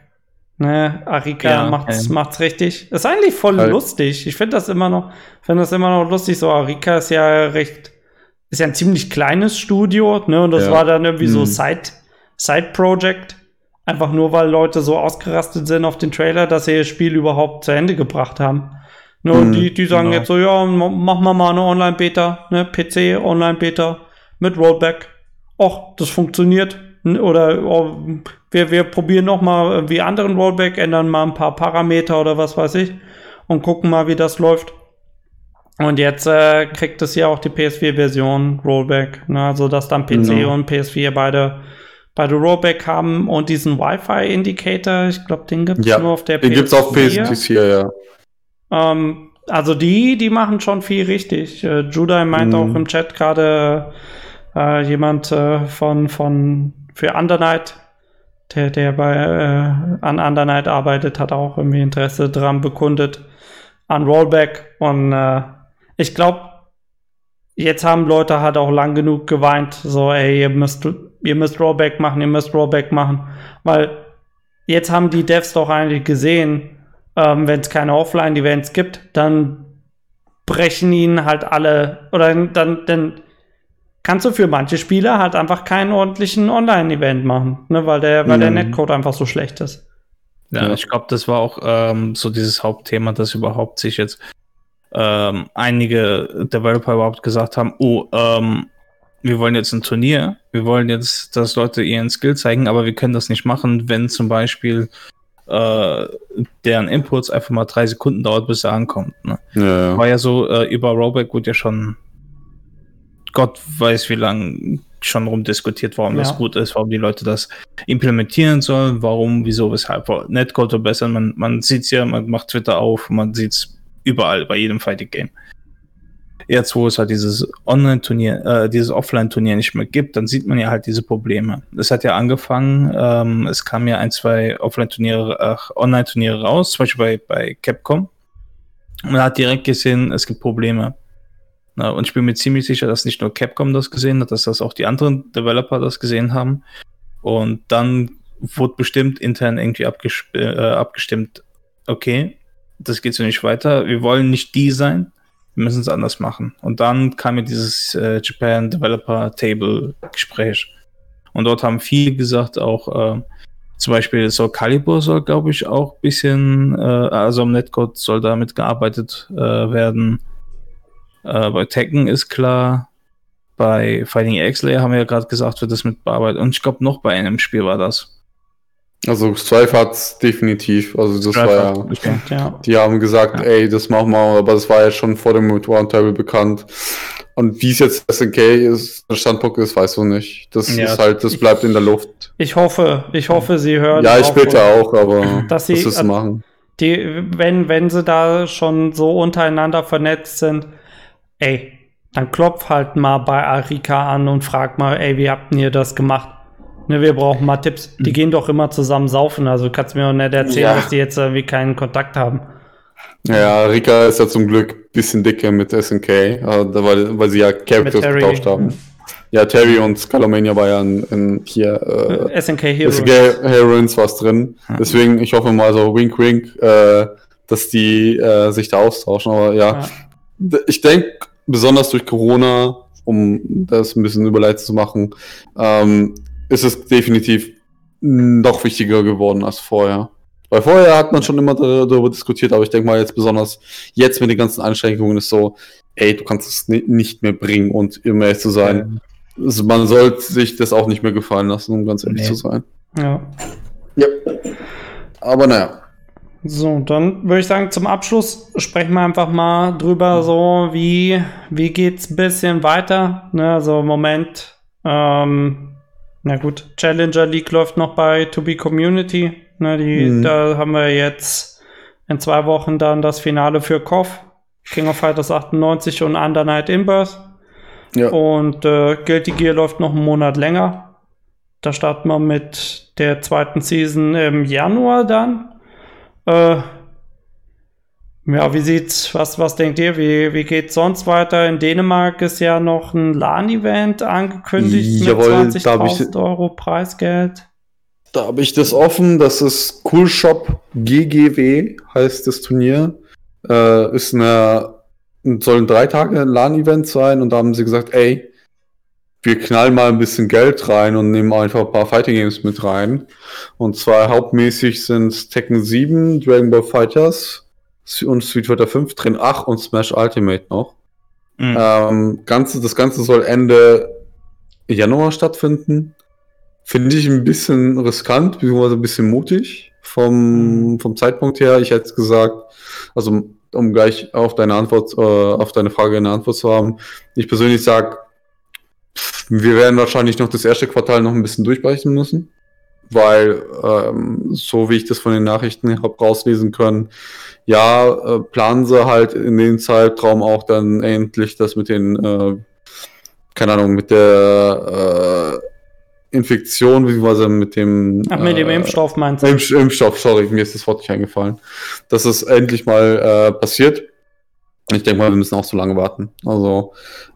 S1: Ne, Arika
S3: Ja,
S1: macht's,
S3: ähm.
S1: macht's richtig. Ist eigentlich voll
S2: Halt.
S1: lustig. Ich finde das immer noch, finde das immer noch lustig. So, Arika ist ja recht, ist ja ein ziemlich kleines Studio, ne? Und das
S2: Ja.
S1: war dann irgendwie so
S2: Mhm.
S1: Side, Side Project. Einfach nur, weil Leute so ausgerastet sind auf den Trailer, dass sie ihr Spiel überhaupt zu Ende gebracht haben. Ne, und
S2: Mhm,
S1: die, die sagen
S3: genau.
S1: jetzt so, ja, ma- machen wir mal eine Online-Beta, ne, PC, Online-Beta mit Rollback. Och, das funktioniert. Oder oh, wir, wir probieren noch mal irgendwie anderen Rollback, ändern mal ein paar Parameter oder was weiß ich und gucken mal, wie das läuft. Und jetzt äh, kriegt es ja auch die PS4-Version Rollback, ne, also dass dann PC
S2: Genau.
S1: und PS4 beide beide Rollback haben und diesen Wi-Fi-Indicator, ich glaube, den gibt es
S2: Ja,
S1: nur auf der
S2: Den gibt's auf PS4, ja.
S1: ähm, also die, die machen schon viel richtig. Äh, Judai meint
S2: Mhm.
S1: auch im Chat gerade äh, jemand äh, von, von für Undernight, der, der bei äh, an Undernight arbeitet, hat auch irgendwie Interesse dran bekundet an Rollback. Und äh, ich glaube, jetzt haben Leute halt auch lang genug geweint, so, ey, ihr müsst, ihr müsst Rollback machen, ihr müsst Rollback machen. Weil jetzt haben die Devs doch eigentlich gesehen, ähm, wenn es keine Offline-Events gibt, dann brechen ihnen halt alle, oder dann, dann kannst du für manche Spieler halt einfach keinen ordentlichen Online-Event machen, ne, weil der, weil der
S2: Mhm.
S1: Netcode einfach so schlecht ist.
S3: Ja,
S2: Ja.
S3: ich glaube, das war auch ähm, so dieses Hauptthema, dass überhaupt sich jetzt ähm, einige Developer überhaupt gesagt haben, oh, ähm, wir wollen jetzt ein Turnier, wir wollen jetzt, dass Leute ihren Skill zeigen, aber wir können das nicht machen, wenn zum Beispiel äh, deren Inputs einfach mal drei Sekunden dauert, bis er ankommt. Ne?
S2: Ja, ja.
S3: War ja so, äh, über Rollback wurde ja schon Gott weiß wie lang schon rumdiskutiert, warum das
S1: Ja.
S3: gut ist, warum die Leute das implementieren sollen, warum, wieso, weshalb. Netcode verbessern, man, man sieht es ja, man macht Twitter auf, man sieht es überall, bei jedem Fighting Game. Jetzt, wo es halt dieses Online-Turnier, äh, dieses Offline-Turnier nicht mehr gibt, dann sieht man ja halt diese Probleme. Es hat ja angefangen, ähm, es kam ja ein, zwei Offline-Turniere, ach, Online-Turniere raus, zum Beispiel bei, bei Capcom. Man hat direkt gesehen, es gibt Probleme. Na, und ich bin mir ziemlich sicher, dass nicht nur Capcom das gesehen hat, dass das auch die anderen Developer das gesehen haben. Und dann wurde bestimmt intern irgendwie äh, abgestimmt, okay, das geht so nicht weiter, wir wollen nicht die sein, wir müssen es anders machen. Und dann kam mir dieses äh, Japan Developer Table Gespräch. Und dort haben viele gesagt, auch äh, zum Beispiel Soul Calibur soll, glaube ich, auch ein bisschen, äh, also am Netcode soll damit gearbeitet äh, werden. Äh, bei Tekken ist klar. Bei Fighting X-Layer haben wir ja gerade gesagt, wird das mit bearbeitet. Und ich glaube, noch bei einem Spiel war das.
S2: Also Strife hat's definitiv. Also das war ja.
S3: Okay.
S1: Ja.
S2: Die haben gesagt,
S3: Ja.
S2: ey, das machen wir, aber das war ja schon vor dem Roundtable bekannt. Und wie es jetzt SNK ist, der Standpunkt ist, weißt du nicht. Das
S3: Ja.
S2: ist halt, das bleibt in der Luft.
S1: Ich hoffe, ich hoffe, sie hören.
S2: Ja, ich später
S1: und-
S2: auch, aber
S1: Dass sie-
S2: das machen.
S1: Die, wenn, wenn sie da schon so untereinander vernetzt sind, ey, dann klopf halt mal bei Arika an und frag mal, ey, wie habt ihr das gemacht? Ne, wir brauchen mal Tipps. Die gehen doch immer zusammen saufen, also du kannst mir auch nicht erzählen,
S2: Ja.
S1: dass die jetzt irgendwie keinen Kontakt haben.
S2: Ja, Rika ist ja zum Glück ein bisschen dicker mit SNK, äh, weil, weil sie ja Characters getauscht haben. Ja, Terry und Scalomania war ja in, in hier äh,
S1: SNK Heroes.
S2: SNK Heroines was drin. Deswegen, ich hoffe mal so wink wink, äh, dass die äh, sich da austauschen. Aber ja,
S1: Ja.
S2: Ich denke, besonders durch Corona, um das ein bisschen überleitet zu machen, ähm, ist es definitiv noch wichtiger geworden als vorher. Weil vorher hat man schon immer dar- darüber diskutiert, aber ich denke mal jetzt besonders jetzt mit den ganzen Einschränkungen ist so, ey, du kannst es ni nicht mehr bringen und um ehrlich zu sein, also man sollte sich das auch nicht mehr gefallen lassen, um ganz ehrlich
S3: Nee.
S2: zu sein.
S1: Ja.
S2: Ja. Aber naja.
S1: So, dann würde ich sagen, zum Abschluss sprechen wir einfach mal drüber, so wie, wie geht's ein bisschen weiter. Ne, also im Moment, ähm, na gut, Challenger League läuft noch bei To Be Community. Ne, die,
S2: Mhm.
S1: Da haben wir jetzt in zwei Wochen dann das Finale für KOF, King of Fighters 98 und Under Night Inverse. Ja. Und äh, Guilty Gear läuft noch einen Monat länger. Da starten wir mit der zweiten Season im Januar dann. Äh, ja, wie sieht's, was, was denkt ihr, wie, wie geht's sonst weiter? In Dänemark ist ja noch ein LAN-Event angekündigt
S2: Jawohl,
S1: mit 20.000 Euro Preisgeld.
S2: Da habe ich das offen, das ist Cool Shop GGW, heißt das Turnier. Äh, ist eine, soll ein drei Tage LAN-Event sein und da haben sie gesagt, ey, wir knallen mal ein bisschen Geld rein und nehmen einfach ein paar Fighting Games mit rein. Und zwar hauptmäßig sind Tekken 7, Dragon Ball Fighters und Street Fighter 5 drin, ach und Smash Ultimate noch. Mhm. Ähm, Ganze, das Ganze soll Ende Januar stattfinden. Finde ich ein bisschen riskant, beziehungsweise ein bisschen mutig vom, mhm. vom Zeitpunkt her. Ich hätte gesagt, also um gleich auf deine Antwort, äh, auf deine Frage eine Antwort zu haben. Ich persönlich sage, wir werden wahrscheinlich noch das erste Quartal noch ein bisschen durchbrechen müssen, weil ähm, so wie ich das von den Nachrichten habe rauslesen können, ja, äh, planen sie halt in dem Zeitraum auch dann endlich das mit den, äh, keine Ahnung, mit der äh, Infektion, beziehungsweise mit dem.
S1: Ach, mit dem
S2: äh,
S1: Impfstoff meinst du?
S2: Impf Impfstoff, sorry, mir ist das Wort nicht eingefallen. Dass es endlich mal äh, passiert. Ich denke mal, wir müssen auch so lange warten. Also,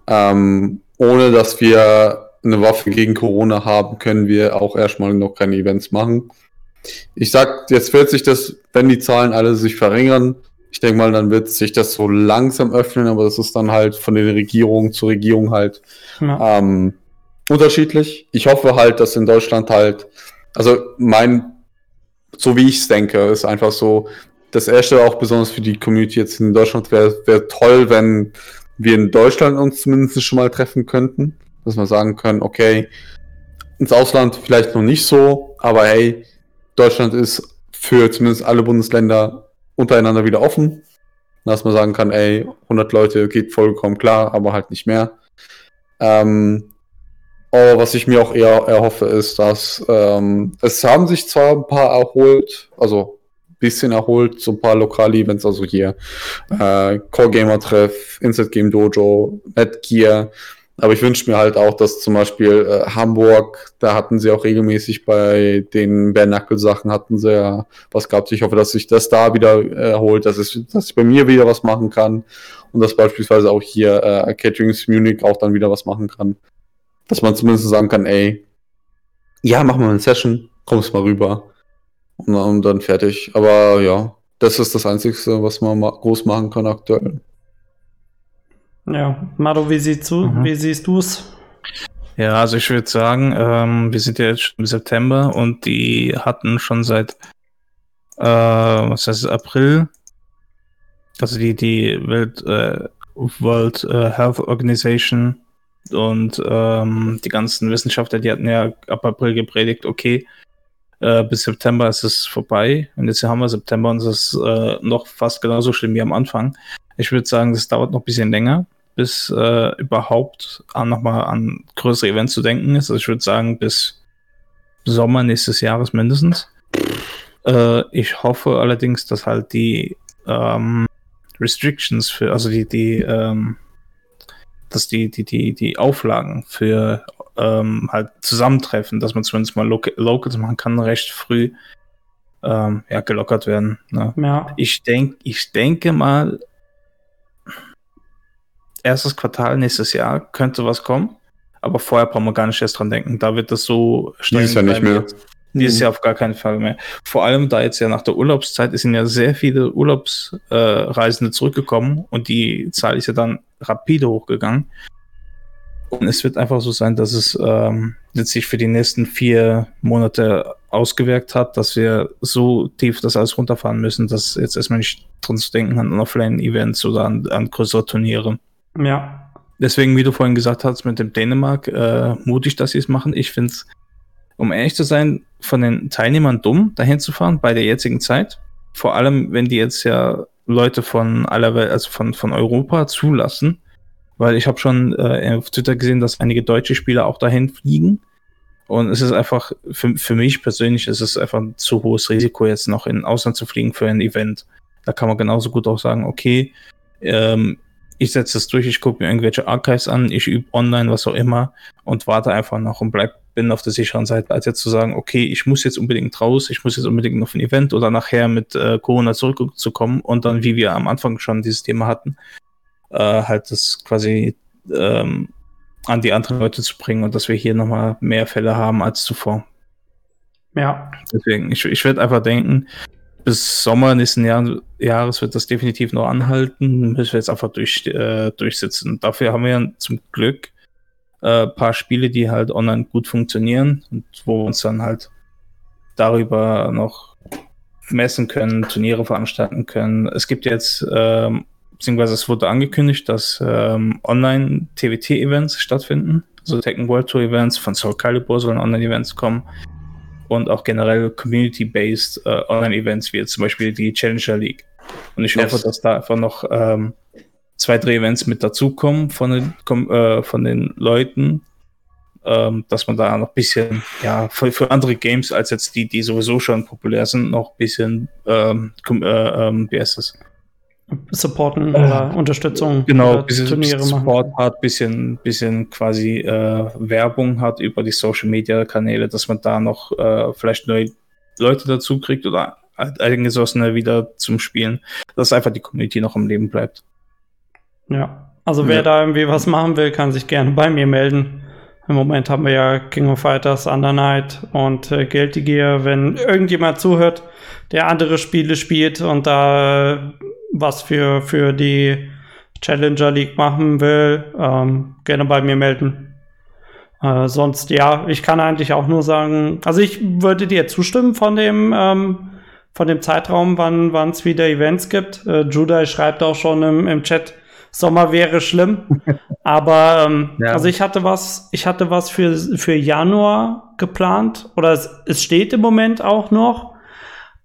S2: ähm, ohne dass wir eine Waffe gegen Corona haben, können wir auch erstmal noch keine Events machen. Ich sag, jetzt wird sich das, wenn die Zahlen alle sich verringern, ich denke mal, dann wird sich das so langsam öffnen, aber das ist dann halt von der Regierung zu Regierung halt ja. ähm, unterschiedlich. Ich hoffe halt, dass in Deutschland halt, also mein, so wie ich es denke, ist einfach so, das erste auch besonders für die Community jetzt in Deutschland wäre wär toll, wenn wir in Deutschland uns zumindest schon mal treffen könnten, dass wir sagen können, okay, ins Ausland vielleicht noch nicht so, aber hey, Deutschland ist für zumindest alle Bundesländer untereinander wieder offen. Dass man sagen kann, ey, 100 Leute geht vollkommen klar, aber halt nicht mehr. Ähm, aber was ich mir auch eher erhoffe, ist, dass ähm, es haben sich zwar ein paar erholt, also bisschen erholt, so ein paar lokale Events, also hier äh, Core Gamer Treff, Insert Game Dojo, Netgear, aber ich wünsche mir halt auch, dass zum Beispiel äh, Hamburg, da hatten sie auch regelmäßig bei den Bärnackel-Sachen hatten sie ja was gehabt. Ich hoffe, dass sich das da wieder erholt, dass, es, dass ich bei mir wieder was machen kann und dass beispielsweise auch hier äh, Caterings Munich auch dann wieder was machen kann. Dass man zumindest sagen kann, ey, ja, machen wir eine Session, kommst mal rüber und, und dann fertig. Aber ja, das ist das Einzige, was man ma groß machen kann aktuell.
S1: Ja, Mado, wie siehst du, mhm. wie siehst du es?
S3: Ja, also ich würde sagen, ähm, wir sind ja jetzt schon im September und die hatten schon seit, äh, was heißt es, April, also die, die Welt, äh, World äh, Health Organization und ähm, die ganzen Wissenschaftler, die hatten ja ab April gepredigt, okay, äh, bis September ist es vorbei und jetzt haben wir September und es ist äh, noch fast genauso schlimm wie am Anfang. Ich würde sagen, das dauert noch ein bisschen länger bis äh, überhaupt an, nochmal an größere Events zu denken ist. Also ich würde sagen, bis Sommer nächstes Jahres mindestens. Äh, ich hoffe allerdings, dass halt die ähm, Restrictions für, also die, die, ähm, dass die, die, die, die Auflagen für ähm, halt zusammentreffen, dass man zumindest mal Loc Locals machen kann, recht früh ähm, ja, gelockert werden. Ne? Ja. Ich, denk, ich denke mal, erstes Quartal nächstes Jahr könnte was kommen. Aber vorher brauchen wir gar nicht erst dran denken. Da wird das so
S2: streng Dieses Jahr nicht mehr.
S3: Dieses mhm. Jahr auf gar keinen Fall mehr. Vor allem, da jetzt ja nach der Urlaubszeit sind ja sehr viele Urlaubsreisende äh, zurückgekommen und die Zahl ist ja dann rapide hochgegangen. Und es wird einfach so sein, dass es ähm, jetzt sich für die nächsten vier Monate ausgewirkt hat, dass wir so tief das alles runterfahren müssen, dass jetzt erstmal nicht dran zu denken an Offline-Events oder an, an größere Turniere.
S1: Ja.
S3: Deswegen, wie du vorhin gesagt hast, mit dem Dänemark, äh, mutig, dass sie es machen. Ich finde es, um ehrlich zu sein, von den Teilnehmern dumm, dahin zu fahren bei der jetzigen Zeit. Vor allem, wenn die jetzt ja Leute von aller Welt, also von, von Europa zulassen. Weil ich habe schon äh, auf Twitter gesehen, dass einige deutsche Spieler auch dahin fliegen. Und es ist einfach, für, für mich persönlich ist es einfach ein zu hohes Risiko, jetzt noch in Ausland zu fliegen für ein Event. Da kann man genauso gut auch sagen, okay, ähm, ich setze es durch, ich gucke mir irgendwelche Archives an, ich übe online, was auch immer und warte einfach noch und bleib, bin auf der sicheren Seite, als jetzt zu sagen, okay, ich muss jetzt unbedingt raus, ich muss jetzt unbedingt auf ein Event oder nachher mit äh, Corona zurückzukommen und dann, wie wir am Anfang schon dieses Thema hatten, äh, halt das quasi ähm, an die anderen Leute zu bringen und dass wir hier nochmal mehr Fälle haben als zuvor.
S1: Ja.
S3: Deswegen, ich, ich würde einfach denken, bis Sommer nächsten Jahr, Jahres wird das definitiv noch anhalten. Müssen wir jetzt einfach durch, äh, durchsetzen. Dafür haben wir ja zum Glück ein äh, paar Spiele, die halt online gut funktionieren und wo wir uns dann halt darüber noch messen können, Turniere veranstalten können. Es gibt jetzt, ähm, beziehungsweise es wurde angekündigt, dass ähm, online TWT-Events stattfinden. Also Tekken World Tour Events von Soul Calibur sollen Online-Events kommen und auch generell community-based äh, Online-Events, wie jetzt zum Beispiel die Challenger League. Und ich yes. hoffe, dass da einfach noch ähm, zwei, drei Events mit dazukommen von den, äh, von den Leuten, ähm, dass man da noch ein bisschen, ja, für, für, andere Games als jetzt die, die sowieso schon populär sind, noch ein bisschen, ähm, äh, ähm, wie heißt das?
S1: Supporten oder äh, Unterstützung
S3: genau, bisschen Turniere Support machen. hat, bisschen, bisschen quasi äh, Werbung hat über die Social Media Kanäle, dass man da noch äh, vielleicht neue Leute dazu kriegt oder eingesossene wieder zum Spielen, dass einfach die Community noch am Leben bleibt.
S1: Ja, also wer ja. da irgendwie was machen will, kann sich gerne bei mir melden. Im Moment haben wir ja King of Fighters, Under Night und äh, Guilty Gear. Wenn irgendjemand zuhört, der andere Spiele spielt und da was für, für die Challenger League machen will, ähm, gerne bei mir melden. Äh, sonst, ja, ich kann eigentlich auch nur sagen, also ich würde dir zustimmen von dem, ähm, von dem Zeitraum, wann es wieder Events gibt. Äh, Judah schreibt auch schon im, im Chat, Sommer wäre schlimm. Aber ähm, ja. also ich hatte was, ich hatte was für, für Januar geplant oder es, es steht im Moment auch noch.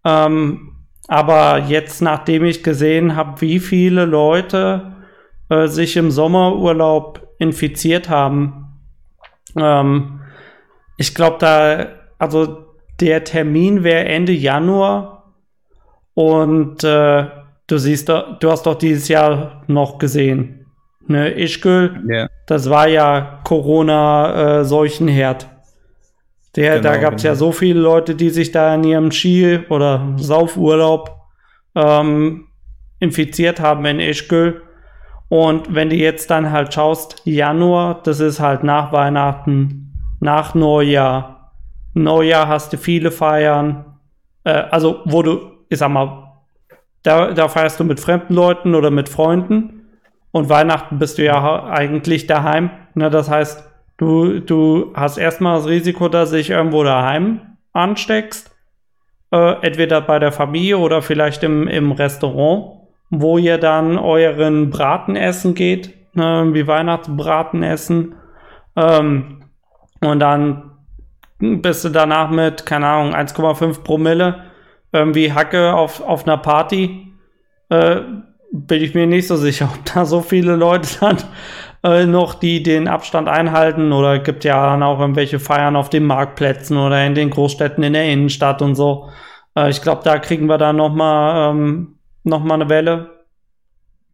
S1: Ähm, aber jetzt, nachdem ich gesehen habe, wie viele Leute äh, sich im Sommerurlaub infiziert haben, ähm, ich glaube, da, also der Termin wäre Ende Januar und äh, du siehst, du hast doch dieses Jahr noch gesehen. Ne, Ischgl, yeah. das war ja Corona-Seuchenherd. Der, genau, da gab es genau. ja so viele Leute, die sich da in ihrem Ski- oder Saufurlaub ähm, infiziert haben in Ischgl. Und wenn du jetzt dann halt schaust, Januar, das ist halt nach Weihnachten, nach Neujahr. Neujahr hast du viele Feiern. Äh, also, wo du, ich sag mal, da, da feierst du mit fremden Leuten oder mit Freunden. Und Weihnachten bist du ja eigentlich daheim. Ne, das heißt, Du, du hast erstmal das Risiko, dass sich irgendwo daheim ansteckst. Äh, entweder bei der Familie oder vielleicht im, im Restaurant, wo ihr dann euren Braten essen geht, ne, wie Weihnachtsbraten essen. Ähm, und dann bist du danach mit, keine Ahnung, 1,5 Promille irgendwie Hacke auf, auf einer Party. Äh, bin ich mir nicht so sicher, ob da so viele Leute dann äh, noch, die den Abstand einhalten oder gibt ja dann auch irgendwelche Feiern auf den Marktplätzen oder in den Großstädten in der Innenstadt und so. Äh, ich glaube, da kriegen wir dann noch mal, ähm, noch mal eine Welle.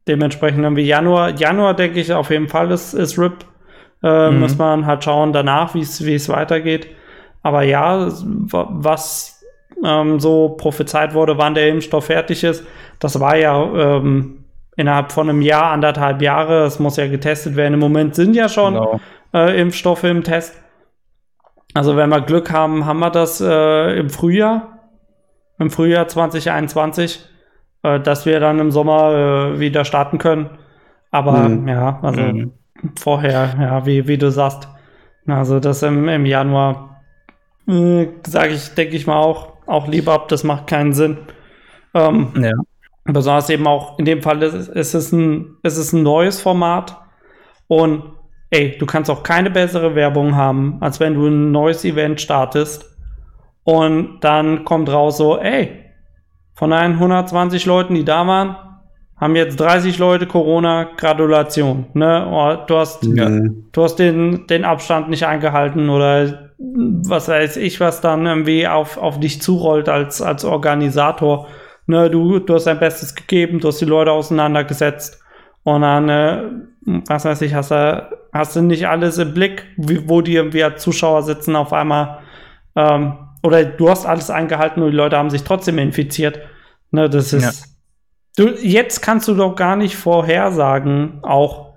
S1: Dementsprechend irgendwie Januar. Januar denke ich auf jeden Fall ist, ist RIP. Äh, mhm. Muss man halt schauen danach, wie es weitergeht. Aber ja, was ähm, so prophezeit wurde, wann der Impfstoff fertig ist, das war ja ähm, innerhalb von einem Jahr, anderthalb Jahre. Es muss ja getestet werden. Im Moment sind ja schon genau. äh, Impfstoffe im Test. Also wenn wir Glück haben, haben wir das äh, im Frühjahr, im Frühjahr 2021, äh, dass wir dann im Sommer äh, wieder starten können. Aber mhm. ja, also mhm. vorher, ja, wie, wie du sagst, also das im, im Januar, äh, sage ich, denke ich mal auch, auch lieber ab, das macht keinen Sinn. Ähm, ja. Besonders eben auch in dem Fall ist, ist, es ein, ist es ein neues Format und ey, du kannst auch keine bessere Werbung haben, als wenn du ein neues Event startest und dann kommt raus so, ey, von 120 Leuten, die da waren, haben jetzt 30 Leute Corona, Gratulation. Ne? Oh, du hast, ja. du hast den, den Abstand nicht eingehalten oder was weiß ich, was dann irgendwie auf, auf dich zurollt als, als Organisator. Ne, du, du hast dein Bestes gegeben, du hast die Leute auseinandergesetzt Und dann, äh, was weiß ich, hast du, hast du nicht alles im Blick, wie, wo die irgendwie als Zuschauer sitzen auf einmal. Ähm, oder du hast alles eingehalten und die Leute haben sich trotzdem infiziert. Ne, das ist.
S3: Ja.
S1: Du, jetzt kannst du doch gar nicht vorhersagen, auch,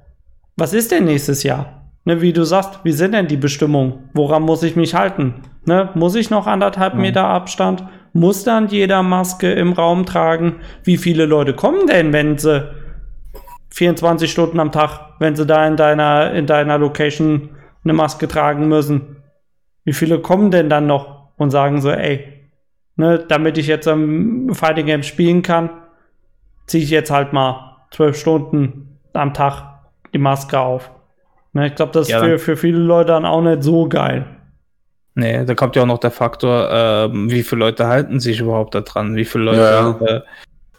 S1: was ist denn nächstes Jahr? Ne, wie du sagst, wie sind denn die Bestimmungen? Woran muss ich mich halten? Ne, muss ich noch anderthalb
S3: Mhm.
S1: Meter Abstand? Muss dann jeder Maske im Raum tragen? Wie viele Leute kommen denn, wenn sie 24 Stunden am Tag, wenn sie da in deiner, in deiner Location eine Maske tragen müssen? Wie viele kommen denn dann noch und sagen so, ey, ne, damit ich jetzt am Fighting Game spielen kann, ziehe ich jetzt halt mal zwölf Stunden am Tag die Maske auf. Ne, ich glaube, das ist
S3: Ja,
S1: für, für viele Leute dann auch nicht so geil.
S3: Nee, da kommt ja auch noch der Faktor, ähm, wie viele Leute halten sich überhaupt da dran? Wie viele Leute,
S2: Ja,
S3: Äh,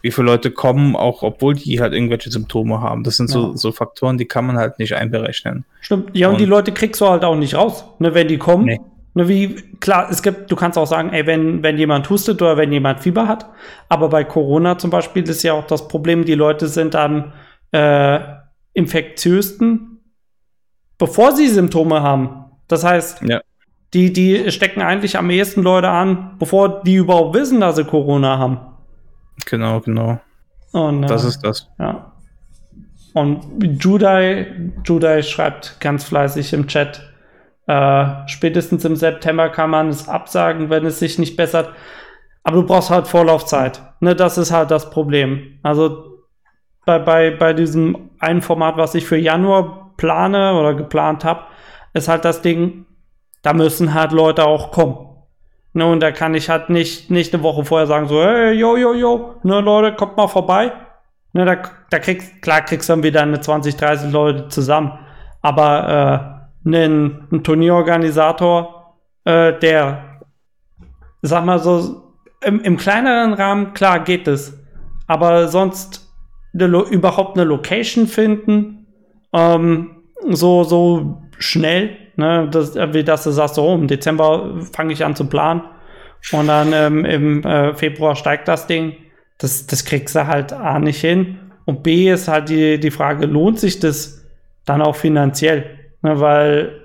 S3: wie viele Leute kommen, auch obwohl die halt irgendwelche Symptome haben. Das sind so,
S1: Ja.
S3: so Faktoren, die kann man halt nicht einberechnen.
S1: Stimmt. Ja, und,
S3: Und-
S1: die Leute kriegst du halt auch nicht raus, ne, wenn die kommen.
S3: Nee.
S1: Ne, wie, klar, es gibt, du kannst auch sagen, ey, wenn, wenn jemand hustet oder wenn jemand Fieber hat. Aber bei Corona zum Beispiel ist ja auch das Problem, die Leute sind am äh, infektiösten, bevor sie Symptome haben. Das heißt,
S3: Ja.
S1: Die, die stecken eigentlich am ehesten Leute an, bevor die überhaupt wissen, dass sie Corona haben.
S3: Genau, genau.
S1: Und,
S3: Das
S1: äh,
S3: ist das.
S1: ja. Und Judai, Judai schreibt ganz fleißig im Chat, äh, spätestens im September kann man es absagen, wenn es sich nicht bessert. Aber du brauchst halt Vorlaufzeit. Ne, das ist halt das Problem. Also bei, bei, bei diesem einen Format, was ich für Januar plane oder geplant habe, ist halt das Ding, da müssen halt Leute auch kommen. Ne, und da kann ich halt nicht, nicht eine Woche vorher sagen, so, hey, yo, yo, yo, ne, Leute, kommt mal vorbei. Ne, da, da kriegst, klar kriegst du dann wieder eine 20, 30 Leute zusammen. Aber äh, ein, ein Turnierorganisator, äh, der, sag mal so, im, im kleineren Rahmen, klar geht es. Aber sonst eine, überhaupt eine Location finden, ähm, so, so schnell, ne, das, wie dass du sagst, so im Dezember fange ich an zu planen und dann ähm, im äh, Februar steigt das Ding. Das, das kriegst du halt A nicht hin. Und B ist halt die, die Frage, lohnt sich das dann auch finanziell? Ne, weil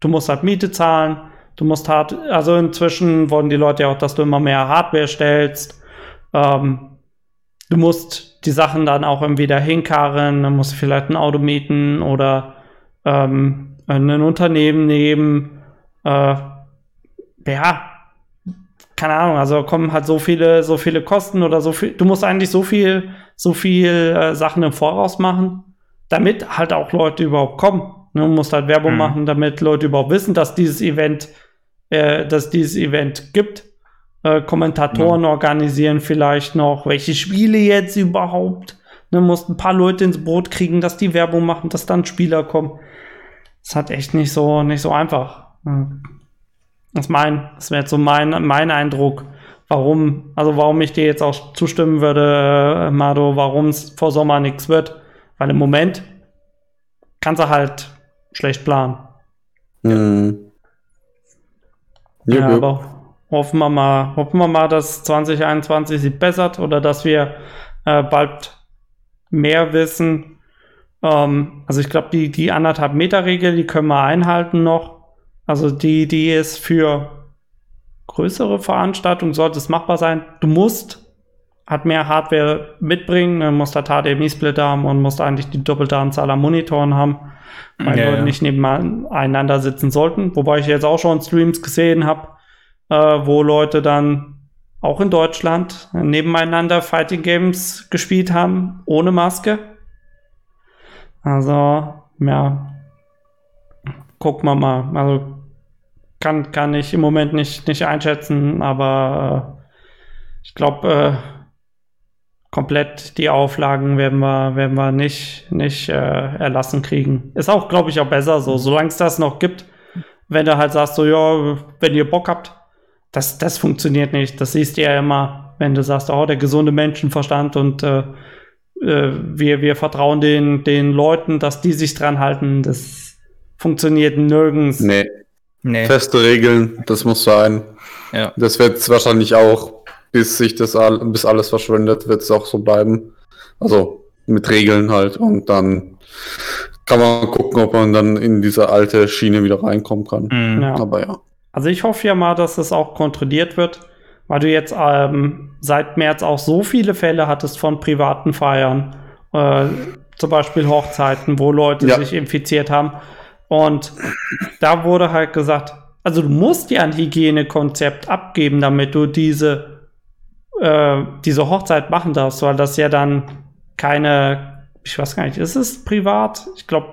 S1: du musst halt Miete zahlen, du musst hart, also inzwischen wollen die Leute ja auch, dass du immer mehr Hardware stellst. Ähm, du musst die Sachen dann auch irgendwie da hinkarren, dann musst du vielleicht ein Auto mieten oder ähm, ein Unternehmen nehmen. Äh, ja, keine Ahnung, also kommen halt so viele, so viele Kosten oder so viel. Du musst eigentlich so viel, so viel äh, Sachen im Voraus machen, damit halt auch Leute überhaupt kommen. Ne, du musst halt Werbung
S3: Mhm.
S1: machen, damit Leute überhaupt wissen, dass dieses Event, äh, dass dieses Event gibt. Äh, Kommentatoren organisieren vielleicht noch, welche Spiele jetzt überhaupt. Ne, musst ein paar Leute ins Boot kriegen, dass die Werbung machen, dass dann Spieler kommen. Das hat echt nicht so, nicht so einfach. Das ist mein, das wäre jetzt so mein, mein Eindruck, warum, also warum ich dir jetzt auch zustimmen würde, äh, Mado, warum es vor Sommer nichts wird. Weil im Moment kannst du halt schlecht planen.
S2: Hm. Jupp,
S1: Ja,
S2: jupp.
S1: aber hoffen wir mal, hoffen wir mal, dass 2021 sich bessert oder dass wir äh, bald mehr wissen. Ähm, also ich glaube, die, die anderthalb Meter Regel, die können wir einhalten noch. Also die, die ist für größere Veranstaltungen, sollte es machbar sein. Du musst hat mehr Hardware mitbringen, du musst halt HDMI-Splitter haben und musst eigentlich die doppelte Anzahl an Monitoren haben, weil
S3: Ja,
S1: Leute
S3: ja.
S1: nicht nebeneinander sitzen sollten. Wobei ich jetzt auch schon Streams gesehen habe, äh, wo Leute dann auch in Deutschland nebeneinander Fighting Games gespielt haben, ohne Maske. Also, ja, gucken wir mal. Also, kann, kann ich im Moment nicht, nicht einschätzen, aber äh, ich glaube, äh, komplett die Auflagen werden wir, werden wir nicht, nicht äh, erlassen kriegen. Ist auch, glaube ich, auch besser so, solange es das noch gibt. Wenn du halt sagst, so, ja, wenn ihr Bock habt, das, das funktioniert nicht. Das siehst du ja immer, wenn du sagst, oh, der gesunde Menschenverstand und äh, äh, wir, wir vertrauen den, den Leuten, dass die sich dran halten. Das funktioniert nirgends.
S2: Nee,
S3: Nee.
S2: feste Regeln, das muss sein.
S3: Ja.
S2: Das wird es wahrscheinlich auch, bis sich das all, bis alles verschwindet, wird es auch so bleiben. Also, mit Regeln halt und dann kann man gucken, ob man dann in diese alte Schiene wieder reinkommen kann.
S3: Mhm.
S1: Ja.
S2: Aber ja.
S1: Also ich hoffe ja mal, dass das auch kontrolliert wird, weil du jetzt ähm, seit März auch so viele Fälle hattest von privaten Feiern, äh, zum Beispiel Hochzeiten, wo Leute
S2: Ja.
S1: sich infiziert haben. Und da wurde halt gesagt, also du musst dir ein Hygienekonzept abgeben, damit du diese, äh, diese Hochzeit machen darfst, weil das ja dann keine, ich weiß gar nicht, ist es privat? Ich glaube,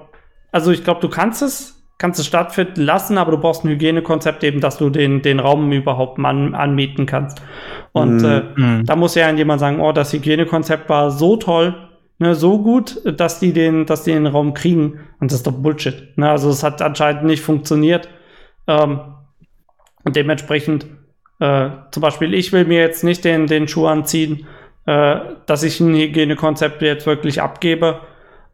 S1: also ich glaube, du kannst es, kannst es stattfinden lassen, aber du brauchst ein Hygienekonzept eben, dass du den, den Raum überhaupt an, anmieten kannst. Und
S2: Mhm.
S1: äh,
S3: Mhm.
S1: da muss ja jemand sagen, oh, das Hygienekonzept war so toll, ne, so gut, dass die den, dass die den Raum kriegen. Und das ist doch Bullshit. Ne? Also es hat anscheinend nicht funktioniert. Ähm, und dementsprechend, äh, zum Beispiel, ich will mir jetzt nicht den, den Schuh anziehen, äh, dass ich ein Hygienekonzept jetzt wirklich abgebe,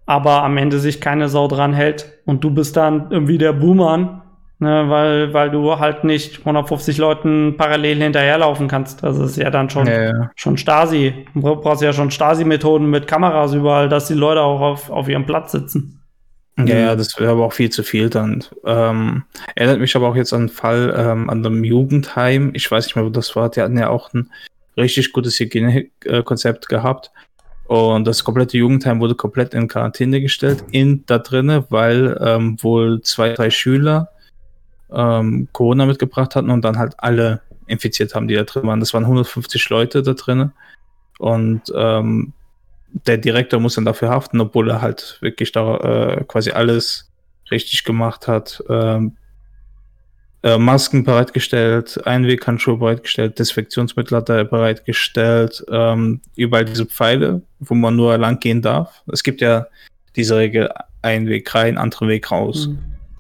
S1: aber am Ende sich keine Sau dran hält und du bist dann irgendwie der Boomer, ne, weil, weil du halt nicht 150 Leuten parallel hinterherlaufen kannst. Das ist ja dann schon,
S3: Ja, ja.
S1: schon Stasi. Du brauchst ja schon Stasi-Methoden mit Kameras überall, dass die Leute auch auf, auf ihrem Platz sitzen.
S3: Ja, ja, das wäre aber auch viel zu viel dann. Ähm, erinnert mich aber auch jetzt an einen Fall ähm, an einem Jugendheim. Ich weiß nicht mehr, wo das war. Die hatten ja auch ein richtig gutes Hygienekonzept gehabt. Und das komplette Jugendheim wurde komplett in Quarantäne gestellt, in da drinne, weil ähm, wohl zwei, drei Schüler ähm, Corona mitgebracht hatten und dann halt alle infiziert haben, die da drin waren. Das waren 150 Leute da drinne. Und ähm, der Direktor muss dann dafür haften, obwohl er halt wirklich da äh, quasi alles richtig gemacht hat. Ähm, äh, Masken bereitgestellt, Einweghandschuhe bereitgestellt, Desinfektionsmittel hat er bereitgestellt, ähm, überall diese Pfeile, wo man nur lang gehen darf. Es gibt ja diese Regel, ein Weg rein, anderen Weg raus.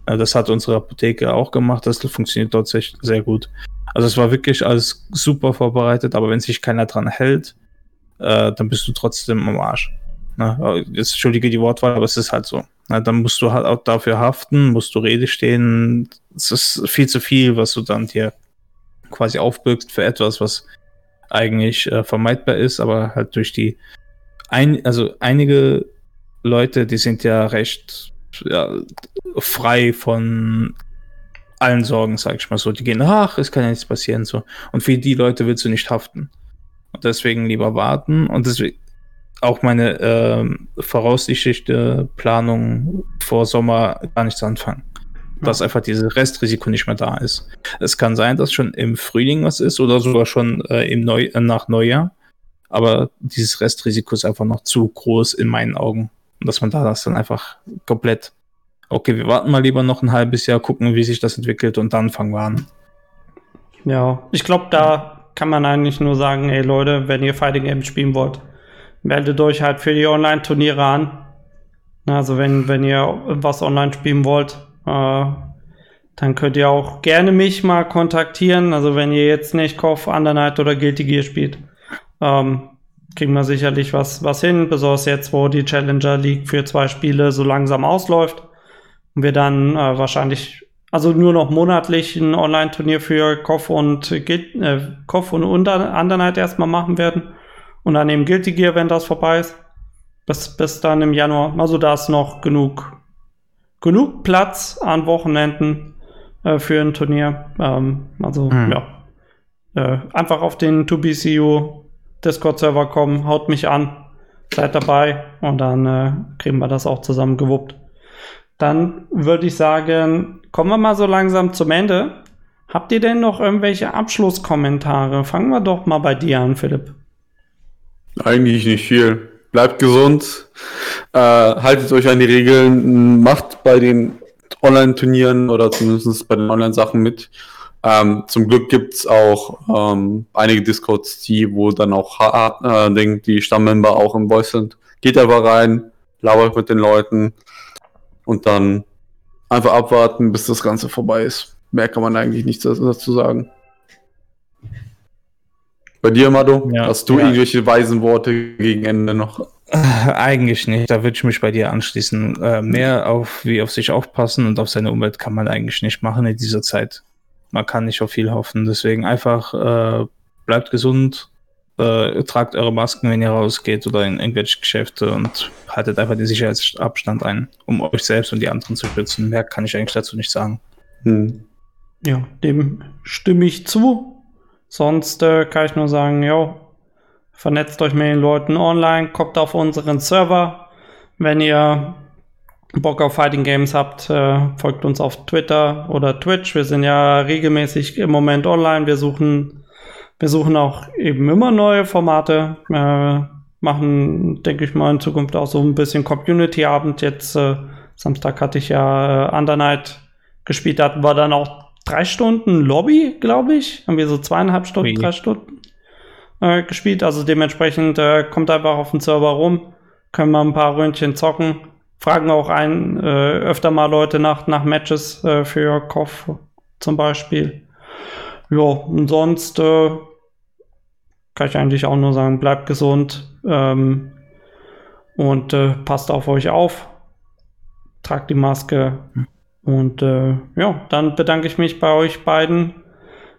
S3: Äh, Das hat unsere Apotheke auch gemacht. Das funktioniert dort sehr, sehr gut. Also es war wirklich alles super vorbereitet, aber wenn sich keiner dran hält, äh, dann bist du trotzdem am Arsch. Äh, jetzt entschuldige die Wortwahl, aber es ist halt so. Na, dann musst du halt auch dafür haften, musst du Rede stehen. Es ist viel zu viel, was du dann dir quasi aufbürgst für etwas, was eigentlich äh, vermeidbar ist, aber halt durch die ein, also einige Leute, die sind ja recht ja, frei von allen Sorgen, sag ich mal so. Die gehen, ach, es kann ja nichts passieren, so. Und für die Leute willst du nicht haften. Und deswegen lieber warten. Und deswegen auch meine ähm, voraussichtliche Planung vor Sommer gar nichts anfangen. Dass einfach dieses Restrisiko nicht mehr da ist. Es kann sein, dass schon im Frühling was ist oder sogar schon äh, im Neu äh, nach Neujahr. Aber dieses Restrisiko ist einfach noch zu groß in meinen Augen. Und dass man da das dann einfach komplett, okay, wir warten mal lieber noch ein halbes Jahr, gucken, wie sich das entwickelt und dann fangen wir an.
S1: Ja, ich glaube, da kann man eigentlich nur sagen, ey Leute, wenn ihr Fighting Games spielen wollt, meldet euch halt für die Online-Turniere an. Also wenn, wenn ihr was online spielen wollt, äh, dann könnt ihr auch gerne mich mal kontaktieren. Also wenn ihr jetzt nicht KOF, Undernight oder Guilty Gear spielt, ähm, kriegen wir sicherlich was, was hin, besonders jetzt, wo die Challenger League für zwei Spiele so langsam ausläuft und wir dann äh, wahrscheinlich, also nur noch monatlich ein Online-Turnier für KOF und äh, KOF und Under Undernight erstmal machen werden und dann eben Guilty Gear, wenn das vorbei ist. Bis, bis dann im Januar. Also da ist noch genug, genug Platz an Wochenenden äh, für ein Turnier. Ähm, also
S3: Hm.
S1: ja. Äh, einfach auf den 2BCU Discord-Server kommen, haut mich an, seid dabei und dann äh, kriegen wir das auch zusammen gewuppt. Dann würde ich sagen, kommen wir mal so langsam zum Ende. Habt ihr denn noch irgendwelche Abschlusskommentare? Fangen wir doch mal bei dir an, Philipp.
S2: Eigentlich nicht viel. Bleibt gesund, äh, haltet euch an die Regeln, macht bei den Online-Turnieren oder zumindest bei den Online-Sachen mit. Ähm, zum Glück gibt's auch ähm, einige Discords, die, wo dann auch äh, denk, die Stammmember auch im Voice sind. Geht einfach rein, labert mit den Leuten und dann einfach abwarten, bis das Ganze vorbei ist. Mehr kann man eigentlich nichts dazu sagen. Bei dir, Mado,
S3: Ja.
S2: hast du
S3: Ja.
S2: irgendwelche weisen Worte gegen Ende noch?
S3: Äh, Eigentlich nicht. Da würde ich mich bei dir anschließen. Äh, mehr auf wie auf sich aufpassen und auf seine Umwelt kann man eigentlich nicht machen in dieser Zeit. Man kann nicht auf viel hoffen. Deswegen einfach äh, bleibt gesund, äh, tragt eure Masken, wenn ihr rausgeht oder in irgendwelche Geschäfte und haltet einfach den Sicherheitsabstand ein, um euch selbst und die anderen zu schützen. Mehr kann ich eigentlich dazu nicht sagen.
S1: Hm. Ja, dem stimme ich zu. Sonst äh, kann ich nur sagen, ja, vernetzt euch mit den Leuten online, kommt auf unseren Server. Wenn ihr Bock auf Fighting Games habt, äh, folgt uns auf Twitter oder Twitch. Wir sind ja regelmäßig im Moment online. Wir suchen, wir suchen auch eben immer neue Formate. Äh, machen, denke ich mal, in Zukunft auch so ein bisschen Community-Abend. Jetzt äh, Samstag hatte ich ja äh, Under Night gespielt. Da hatten wir dann auch drei Stunden Lobby, glaube ich. Haben wir so zweieinhalb Stunden, Wie? drei Stunden äh, gespielt. Also dementsprechend äh, kommt einfach auf den Server rum. Können wir ein paar Röntchen zocken fragen auch ein, äh, öfter mal Leute nach, nach Matches äh, für Koff zum Beispiel. Ja, und sonst äh, kann ich eigentlich auch nur sagen, bleibt gesund ähm, und äh, passt auf euch auf, tragt die Maske und äh, ja, dann bedanke ich mich bei euch beiden,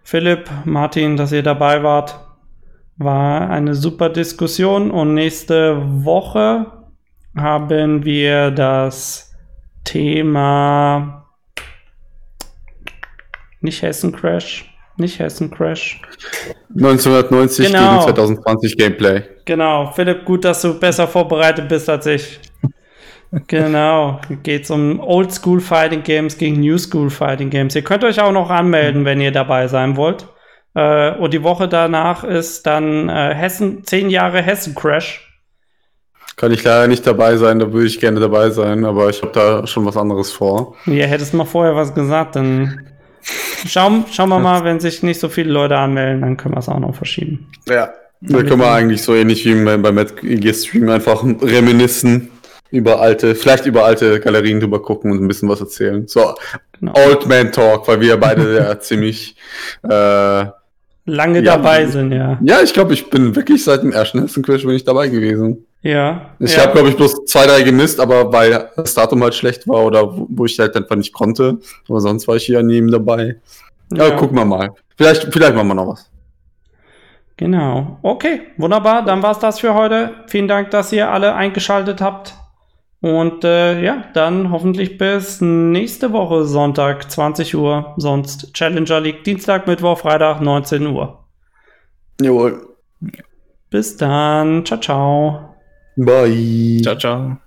S1: Philipp, Martin, dass ihr dabei wart. War eine super Diskussion und nächste Woche haben wir das Thema nicht Hessen Crash, nicht Hessen Crash.
S2: 1990 genau. gegen 2020 Gameplay.
S1: Genau, Philipp, gut, dass du besser vorbereitet bist als ich. Genau, geht es um Old School Fighting Games gegen New School Fighting Games. Ihr könnt euch auch noch anmelden, wenn ihr dabei sein wollt. Äh, und die Woche danach ist dann äh, Hessen, 10 Jahre Hessen Crash.
S2: Kann ich leider nicht dabei sein, da würde ich gerne dabei sein, aber ich habe da schon was anderes vor.
S1: Ja, hättest mal vorher was gesagt, dann schauen, schauen wir mal, wenn sich nicht so viele Leute anmelden, dann können wir es auch noch verschieben.
S2: Ja, da können wir eigentlich so ähnlich wie beim, beim Stream einfach reminiszen über alte, vielleicht über alte Galerien drüber gucken und ein bisschen was erzählen. So, genau. Old Man Talk, weil wir beide ja ziemlich äh,
S1: lange ja, dabei sind, ja.
S2: Ja, ich glaube, ich bin wirklich seit dem ersten Crash bin ich dabei gewesen.
S1: Ja.
S2: Ich
S1: ja.
S2: habe, glaube ich, bloß zwei, drei gemisst, aber weil das Datum halt schlecht war oder wo, wo ich halt einfach nicht konnte. Aber sonst war ich hier nie dabei. Ja, ja, gucken wir mal. Vielleicht, vielleicht machen wir noch was.
S1: Genau. Okay, wunderbar. Dann war's das für heute. Vielen Dank, dass ihr alle eingeschaltet habt. Und äh, ja, dann hoffentlich bis nächste Woche Sonntag 20 Uhr. Sonst Challenger League Dienstag, Mittwoch, Freitag 19 Uhr.
S2: Jawohl.
S1: Bis dann. Ciao, ciao.
S2: Bye.
S3: Ciao, ciao.